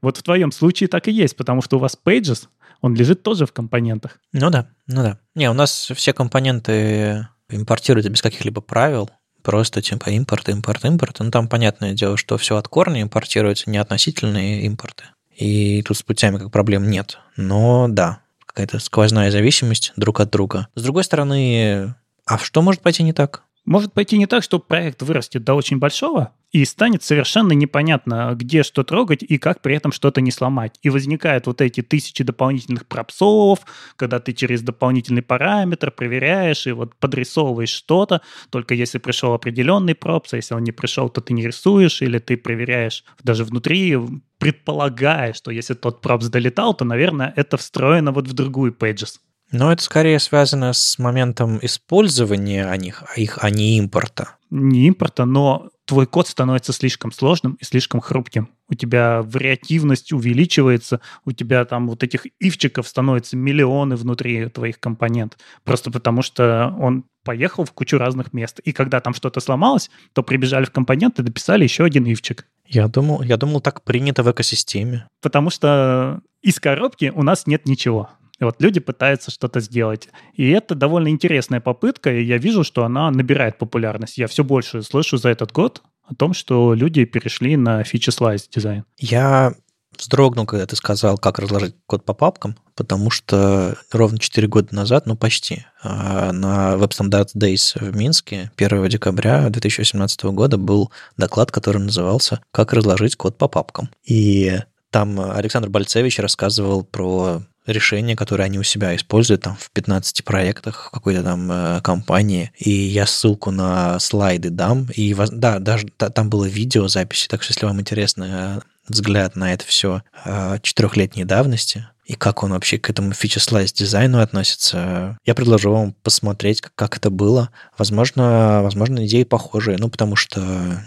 Вот в твоем случае так и есть, потому что у вас pages, он лежит тоже в компонентах. Ну да, ну да. Не, у нас все компоненты импортируются без каких-либо правил, просто типа импорт, импорт, импорт. Ну, там понятное дело, что все от корня импортируется, не относительные импорты. И тут с путями как проблем нет. Но да, какая-то сквозная зависимость друг от друга. С другой стороны, а что может пойти не так? Может пойти не так, что проект вырастет до очень большого, и станет совершенно непонятно, где что трогать и как при этом что-то не сломать. И возникают вот эти тысячи дополнительных пропсов, когда ты через дополнительный параметр проверяешь и вот подрисовываешь что-то, только если пришел определенный пропс, а если он не пришел, то ты не рисуешь, или ты проверяешь даже внутри, предполагая, что если тот пропс долетал, то, наверное, это встроено вот в другую pages. Но это скорее связано с моментом использования о них, а их, а не импорта. Не импорта, но твой код становится слишком сложным и слишком хрупким. У тебя вариативность увеличивается, у тебя там вот этих ивчиков становится миллионы внутри твоих компонент. Просто потому что он поехал в кучу разных мест. И когда там что-то сломалось, то прибежали в компонент и дописали еще один ивчик. Я думал, я думал, так принято в экосистеме. Потому что из коробки у нас нет ничего. Вот люди пытаются что-то сделать. И это довольно интересная попытка, и я вижу, что она набирает популярность. Я все больше слышу за этот год о том, что люди перешли на фичи-слайс дизайн. Я вздрогнул, когда ты сказал, как разложить код по папкам, потому что ровно 4 года назад, ну почти, а, на Web Standards Days в Минске 1 декабря 2018 года был доклад, который назывался «Как разложить код по папкам». И там Александр Бальцевич рассказывал про решения, которые они у себя используют там в 15 проектах в какой-то там э, компании. И я ссылку на слайды дам. И да, даже да, там было видео записи, так что если вам интересно э, взгляд на это все э, четырехлетней давности, и как он вообще к этому фича-слайс дизайну относится. Я предложу вам посмотреть, как это было. Возможно, возможно, идеи похожие, ну, потому что,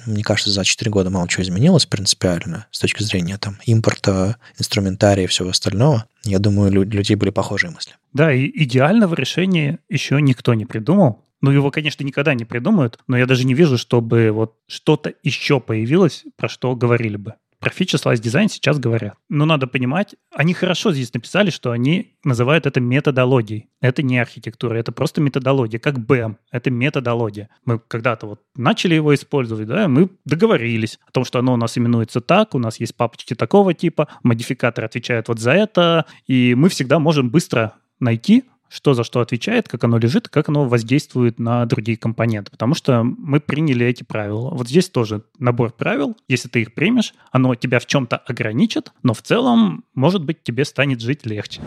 мне кажется, за 4 года мало чего изменилось принципиально с точки зрения там импорта, инструментария и всего остального. Я думаю, у людей были похожие мысли. Да, и идеального решения еще никто не придумал. Ну, его, конечно, никогда не придумают, но я даже не вижу, чтобы вот что-то еще появилось, про что говорили бы про слайс дизайн сейчас говорят. Но надо понимать, они хорошо здесь написали, что они называют это методологией. Это не архитектура, это просто методология, как BM. Это методология. Мы когда-то вот начали его использовать, да, мы договорились о том, что оно у нас именуется так, у нас есть папочки такого типа, модификатор отвечает вот за это, и мы всегда можем быстро найти что за что отвечает, как оно лежит, как оно воздействует на другие компоненты. Потому что мы приняли эти правила. Вот здесь тоже набор правил. Если ты их примешь, оно тебя в чем-то ограничит, но в целом, может быть, тебе станет жить легче.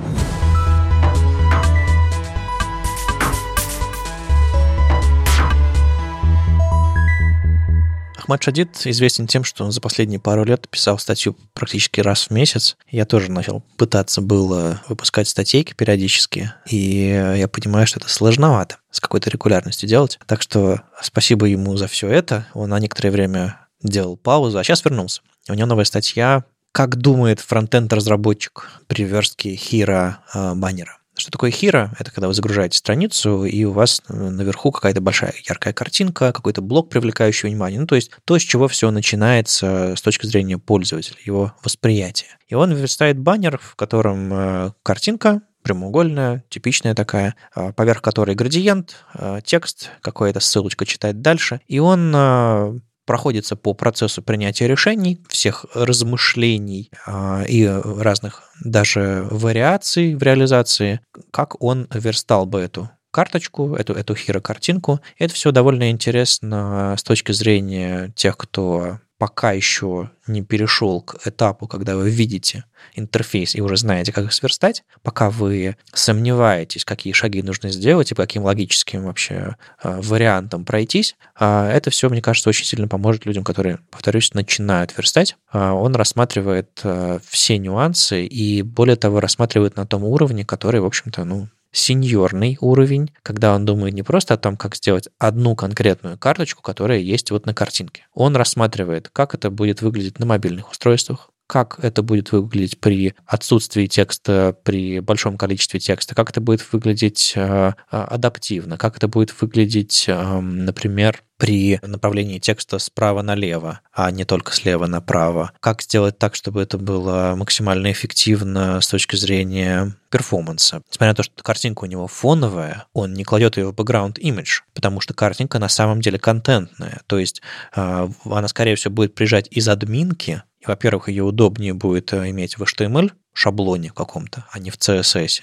Ахмад Шадид известен тем, что за последние пару лет писал статью практически раз в месяц. Я тоже начал пытаться было выпускать статейки периодически, и я понимаю, что это сложновато с какой-то регулярностью делать. Так что спасибо ему за все это. Он на некоторое время делал паузу, а сейчас вернулся. У него новая статья «Как думает фронтенд-разработчик при верстке хира э, баннера». Что такое хира? Это когда вы загружаете страницу, и у вас наверху какая-то большая яркая картинка, какой-то блок, привлекающий внимание. Ну, то есть то, с чего все начинается с точки зрения пользователя, его восприятия. И он верстает баннер, в котором э, картинка, прямоугольная, типичная такая, э, поверх которой градиент, э, текст, какая-то ссылочка читать дальше. И он проходится по процессу принятия решений, всех размышлений э, и разных даже вариаций в реализации, как он верстал бы эту карточку, эту, эту хиро-картинку. Это все довольно интересно с точки зрения тех, кто пока еще не перешел к этапу, когда вы видите интерфейс и уже знаете, как их сверстать, пока вы сомневаетесь, какие шаги нужно сделать и по каким логическим вообще э, вариантам пройтись, э, это все, мне кажется, очень сильно поможет людям, которые, повторюсь, начинают верстать. Э, он рассматривает все нюансы и, более того, рассматривает на том уровне, который, в общем-то, ну, сеньорный уровень, когда он думает не просто о том, как сделать одну конкретную карточку, которая есть вот на картинке. Он рассматривает, как это будет выглядеть на мобильных устройствах, как это будет выглядеть при отсутствии текста, при большом количестве текста, как это будет выглядеть э, адаптивно, как это будет выглядеть, э, например, при направлении текста справа налево, а не только слева направо. Как сделать так, чтобы это было максимально эффективно с точки зрения перформанса. Несмотря на то, что картинка у него фоновая, он не кладет ее в background image, потому что картинка на самом деле контентная. То есть э, она, скорее всего, будет приезжать из админки, и, во-первых, ее удобнее будет э, иметь в HTML шаблоне каком-то, а не в CSS.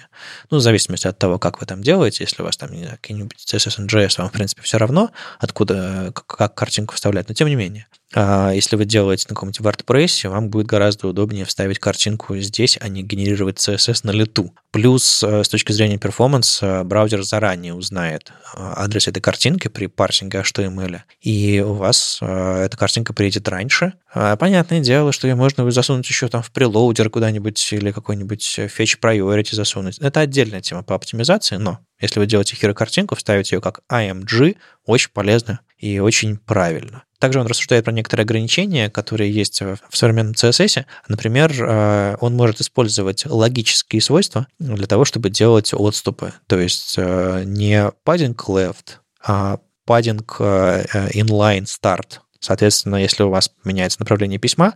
Ну, в зависимости от того, как вы там делаете, если у вас там, не знаю, какие-нибудь CSS и JS, вам, в принципе, все равно, откуда, как, как картинку вставлять, но тем не менее. А если вы делаете на каком-нибудь WordPress, вам будет гораздо удобнее вставить картинку здесь, а не генерировать CSS на лету. Плюс, э, с точки зрения перформанса, браузер заранее узнает э, адрес этой картинки при парсинге HTML, и у вас э, эта картинка приедет раньше. А, понятное дело, что ее можно засунуть еще там в прелоудер куда-нибудь или какой-нибудь fetch priority засунуть. Это отдельная тема по оптимизации, но если вы делаете хиро-картинку, вставите ее как IMG, очень полезно и очень правильно. Также он рассуждает про некоторые ограничения, которые есть в современном CSS. Например, э, он может использовать логические свойства для того, чтобы делать отступы. То есть э, не padding left, а padding э, inline start. Соответственно, если у вас меняется направление письма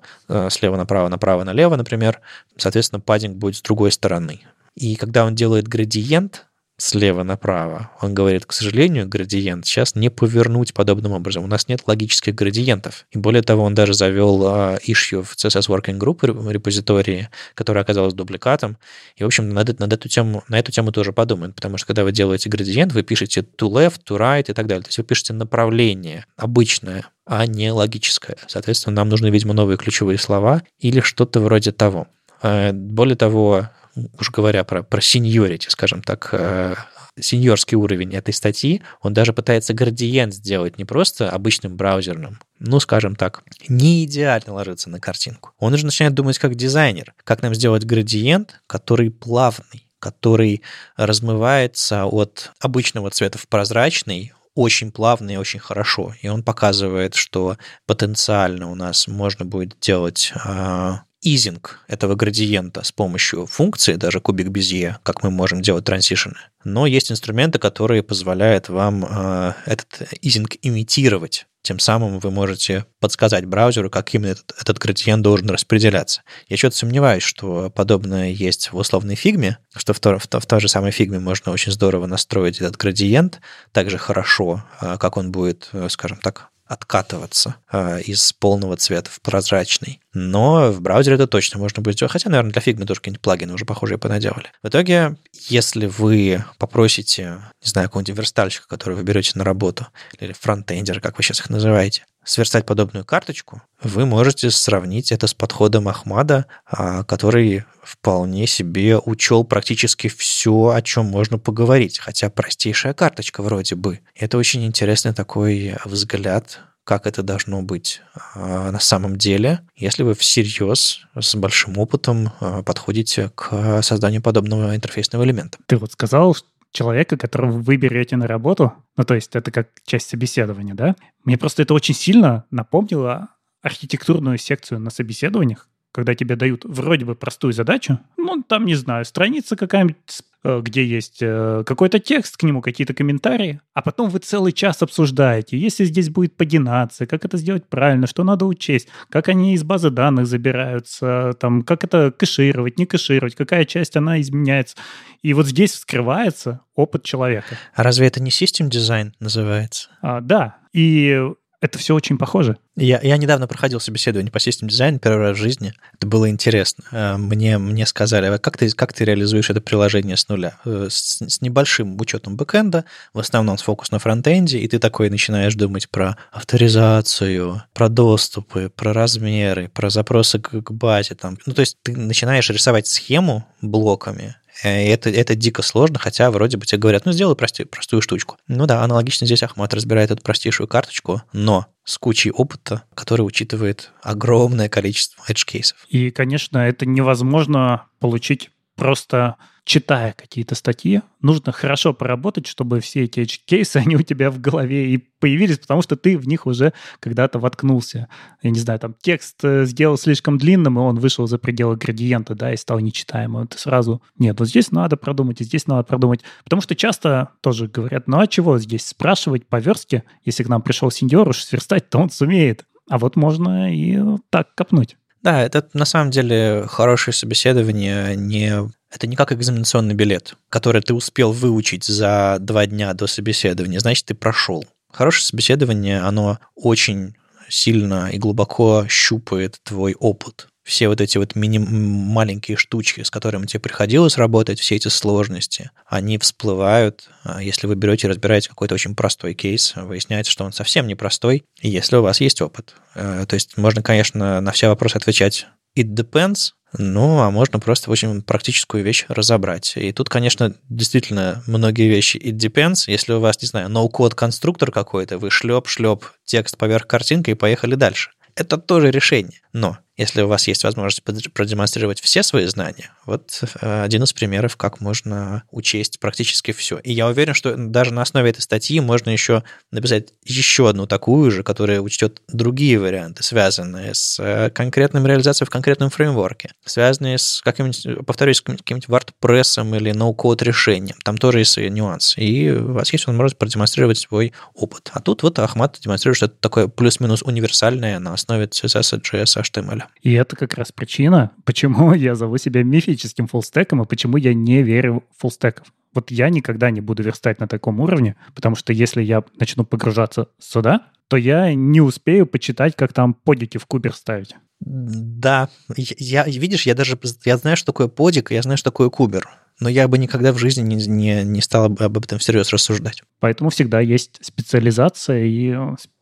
слева направо, направо налево, например, соответственно, паддинг будет с другой стороны. И когда он делает градиент, слева направо. Он говорит, к сожалению, градиент сейчас не повернуть подобным образом. У нас нет логических градиентов. И более того, он даже завел uh, issue в CSS Working Group репозитории, которая оказалась дубликатом. И, в общем, над, над эту тему, на эту тему тоже подумают, потому что когда вы делаете градиент, вы пишете to left, to right и так далее. То есть вы пишете направление обычное, а не логическое. Соответственно, нам нужны, видимо, новые ключевые слова или что-то вроде того. Э, более того, уж говоря про, про seniority, скажем так, э, сеньорский уровень этой статьи, он даже пытается градиент сделать не просто обычным браузерным, ну, скажем так, не идеально ложится на картинку. Он уже начинает думать как дизайнер, как нам сделать градиент, который плавный, который размывается от обычного цвета в прозрачный, очень плавно и очень хорошо. И он показывает, что потенциально у нас можно будет делать э, easing этого градиента с помощью функции, даже cubic-bezier, как мы можем делать трансишены. Но есть инструменты, которые позволяют вам э, этот easing имитировать. Тем самым вы можете подсказать браузеру, как именно этот, этот градиент должен распределяться. Я что-то сомневаюсь, что подобное есть в условной фигме, что в, то, в, в той же самой фигме можно очень здорово настроить этот градиент так же хорошо, э, как он будет, э, скажем так, откатываться э, из полного цвета в прозрачный. Но в браузере это точно можно будет сделать. Хотя, наверное, для фигмы тоже какие-нибудь плагины уже похожие понаделали. В итоге, если вы попросите, не знаю, какого-нибудь верстальщика, который вы берете на работу, или фронтендера, как вы сейчас их называете, сверстать подобную карточку, вы можете сравнить это с подходом Ахмада, а, который вполне себе учел практически все, о чем можно поговорить, хотя простейшая карточка вроде бы. Это очень интересный такой взгляд как это должно быть а, на самом деле, если вы всерьез с большим опытом а, подходите к созданию подобного интерфейсного элемента. Ты вот сказал, человека, которого вы берете на работу, ну, то есть это как часть собеседования, да? Мне просто это очень сильно напомнило архитектурную секцию на собеседованиях, когда тебе дают вроде бы простую задачу, ну, там, не знаю, страница какая-нибудь, э, где есть э, какой-то текст, к нему какие-то комментарии, а потом вы целый час обсуждаете, если здесь будет пагинация, как это сделать правильно, что надо учесть, как они из базы данных забираются, там, как это кэшировать, не кэшировать, какая часть она изменяется. И вот здесь вскрывается опыт человека. А разве это не систем дизайн называется? А, да, и это все очень похоже. Я, я недавно проходил собеседование по систем дизайн первый раз в жизни. Это было интересно. Э, мне, мне сказали, «А как ты, как ты реализуешь это приложение с нуля? Э, с, с небольшим учетом бэкэнда, в основном с фокус на фронтенде, и ты такой начинаешь думать про авторизацию, про доступы, про размеры, про запросы к, к базе. Там. Ну, то есть ты начинаешь рисовать схему блоками, это, это дико сложно, хотя вроде бы тебе говорят, ну, сделай прости, простую штучку. Ну да, аналогично здесь Ахмат разбирает эту простейшую карточку, но с кучей опыта, который учитывает огромное количество edge-кейсов. И, конечно, это невозможно получить просто читая какие-то статьи, нужно хорошо поработать, чтобы все эти кейсы, они у тебя в голове и появились, потому что ты в них уже когда-то воткнулся. Я не знаю, там текст э, сделал слишком длинным, и он вышел за пределы градиента, да, и стал нечитаемым. Ты сразу, нет, вот здесь надо продумать, и здесь надо продумать. Потому что часто тоже говорят, ну а чего здесь спрашивать по верстке, если к нам пришел сеньор, уж сверстать, то он сумеет. А вот можно и так копнуть. Да, это на самом деле хорошее собеседование. Не... Это не как экзаменационный билет, который ты успел выучить за два дня до собеседования, значит, ты прошел. Хорошее собеседование, оно очень сильно и глубоко щупает твой опыт все вот эти вот мини маленькие штучки, с которыми тебе приходилось работать, все эти сложности, они всплывают, а, если вы берете и разбираете какой-то очень простой кейс, выясняется, что он совсем непростой, если у вас есть опыт. Э, то есть можно, конечно, на все вопросы отвечать it depends, ну, а можно просто очень практическую вещь разобрать. И тут, конечно, действительно многие вещи it depends. Если у вас, не знаю, no-code конструктор какой-то, вы шлеп-шлеп текст поверх картинки и поехали дальше. Это тоже решение. Но Если у вас есть возможность продемонстрировать все свои знания, вот э, один из примеров, как можно учесть практически все. И я уверен, что даже на основе этой статьи можно еще написать еще одну такую же, которая учтет другие варианты, связанные с э, конкретной реализацией в конкретном фреймворке, связанные с каким-нибудь, повторюсь, каким-нибудь WordPress или ноу-код решением. Там тоже есть свои нюансы. И у вас есть возможность продемонстрировать свой опыт. А тут вот Ахмат демонстрирует, что это такое плюс-минус универсальное на основе CSS, JS, HTML. И это как раз причина, почему я зову себя мифическим фуллстеком и почему я не верю в фуллстеков. Вот я никогда не буду верстать на таком уровне, потому что если я начну погружаться сюда, то я не успею почитать, как там подики в кубер ставить. Да, я, видишь, я даже я знаю, что такое подик, я знаю, что такое кубер, но я бы никогда в жизни не, не, не стал об этом всерьез рассуждать. Поэтому всегда есть специализация, и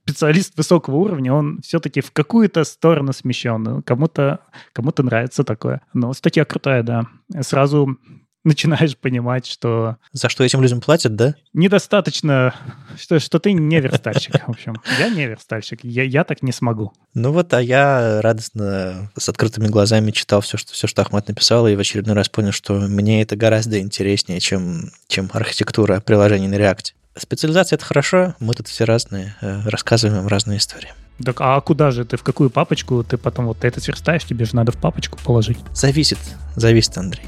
специалист высокого уровня, он все-таки в какую-то сторону смещен. Кому-то кому нравится такое. Но статья крутая, да. Сразу начинаешь понимать, что... За что этим людям платят, да? Недостаточно, что, что ты не верстальщик, в общем. Я не верстальщик, я, я так не смогу. Ну вот, а я радостно с открытыми глазами читал все, что, все, что Ахмат написал, и в очередной раз понял, что мне это гораздо интереснее, чем, чем архитектура приложений на React. Специализация — это хорошо, мы тут все разные, э, рассказываем разные истории. Так, а куда же ты, в какую папочку ты потом вот это сверстаешь, тебе же надо в папочку положить? Зависит, зависит, Андрей.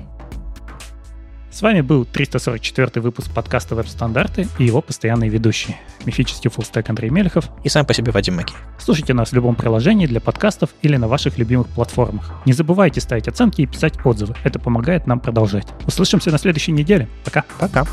С вами был 344 выпуск подкаста «Веб-стандарты» и его постоянные ведущие. Мифический фуллстек Андрей Мельхов. И сам по себе Вадим Маки. Слушайте нас в любом приложении для подкастов или на ваших любимых платформах. Не забывайте ставить оценки и писать отзывы. Это помогает нам продолжать. Услышимся на следующей неделе. Пока. Пока.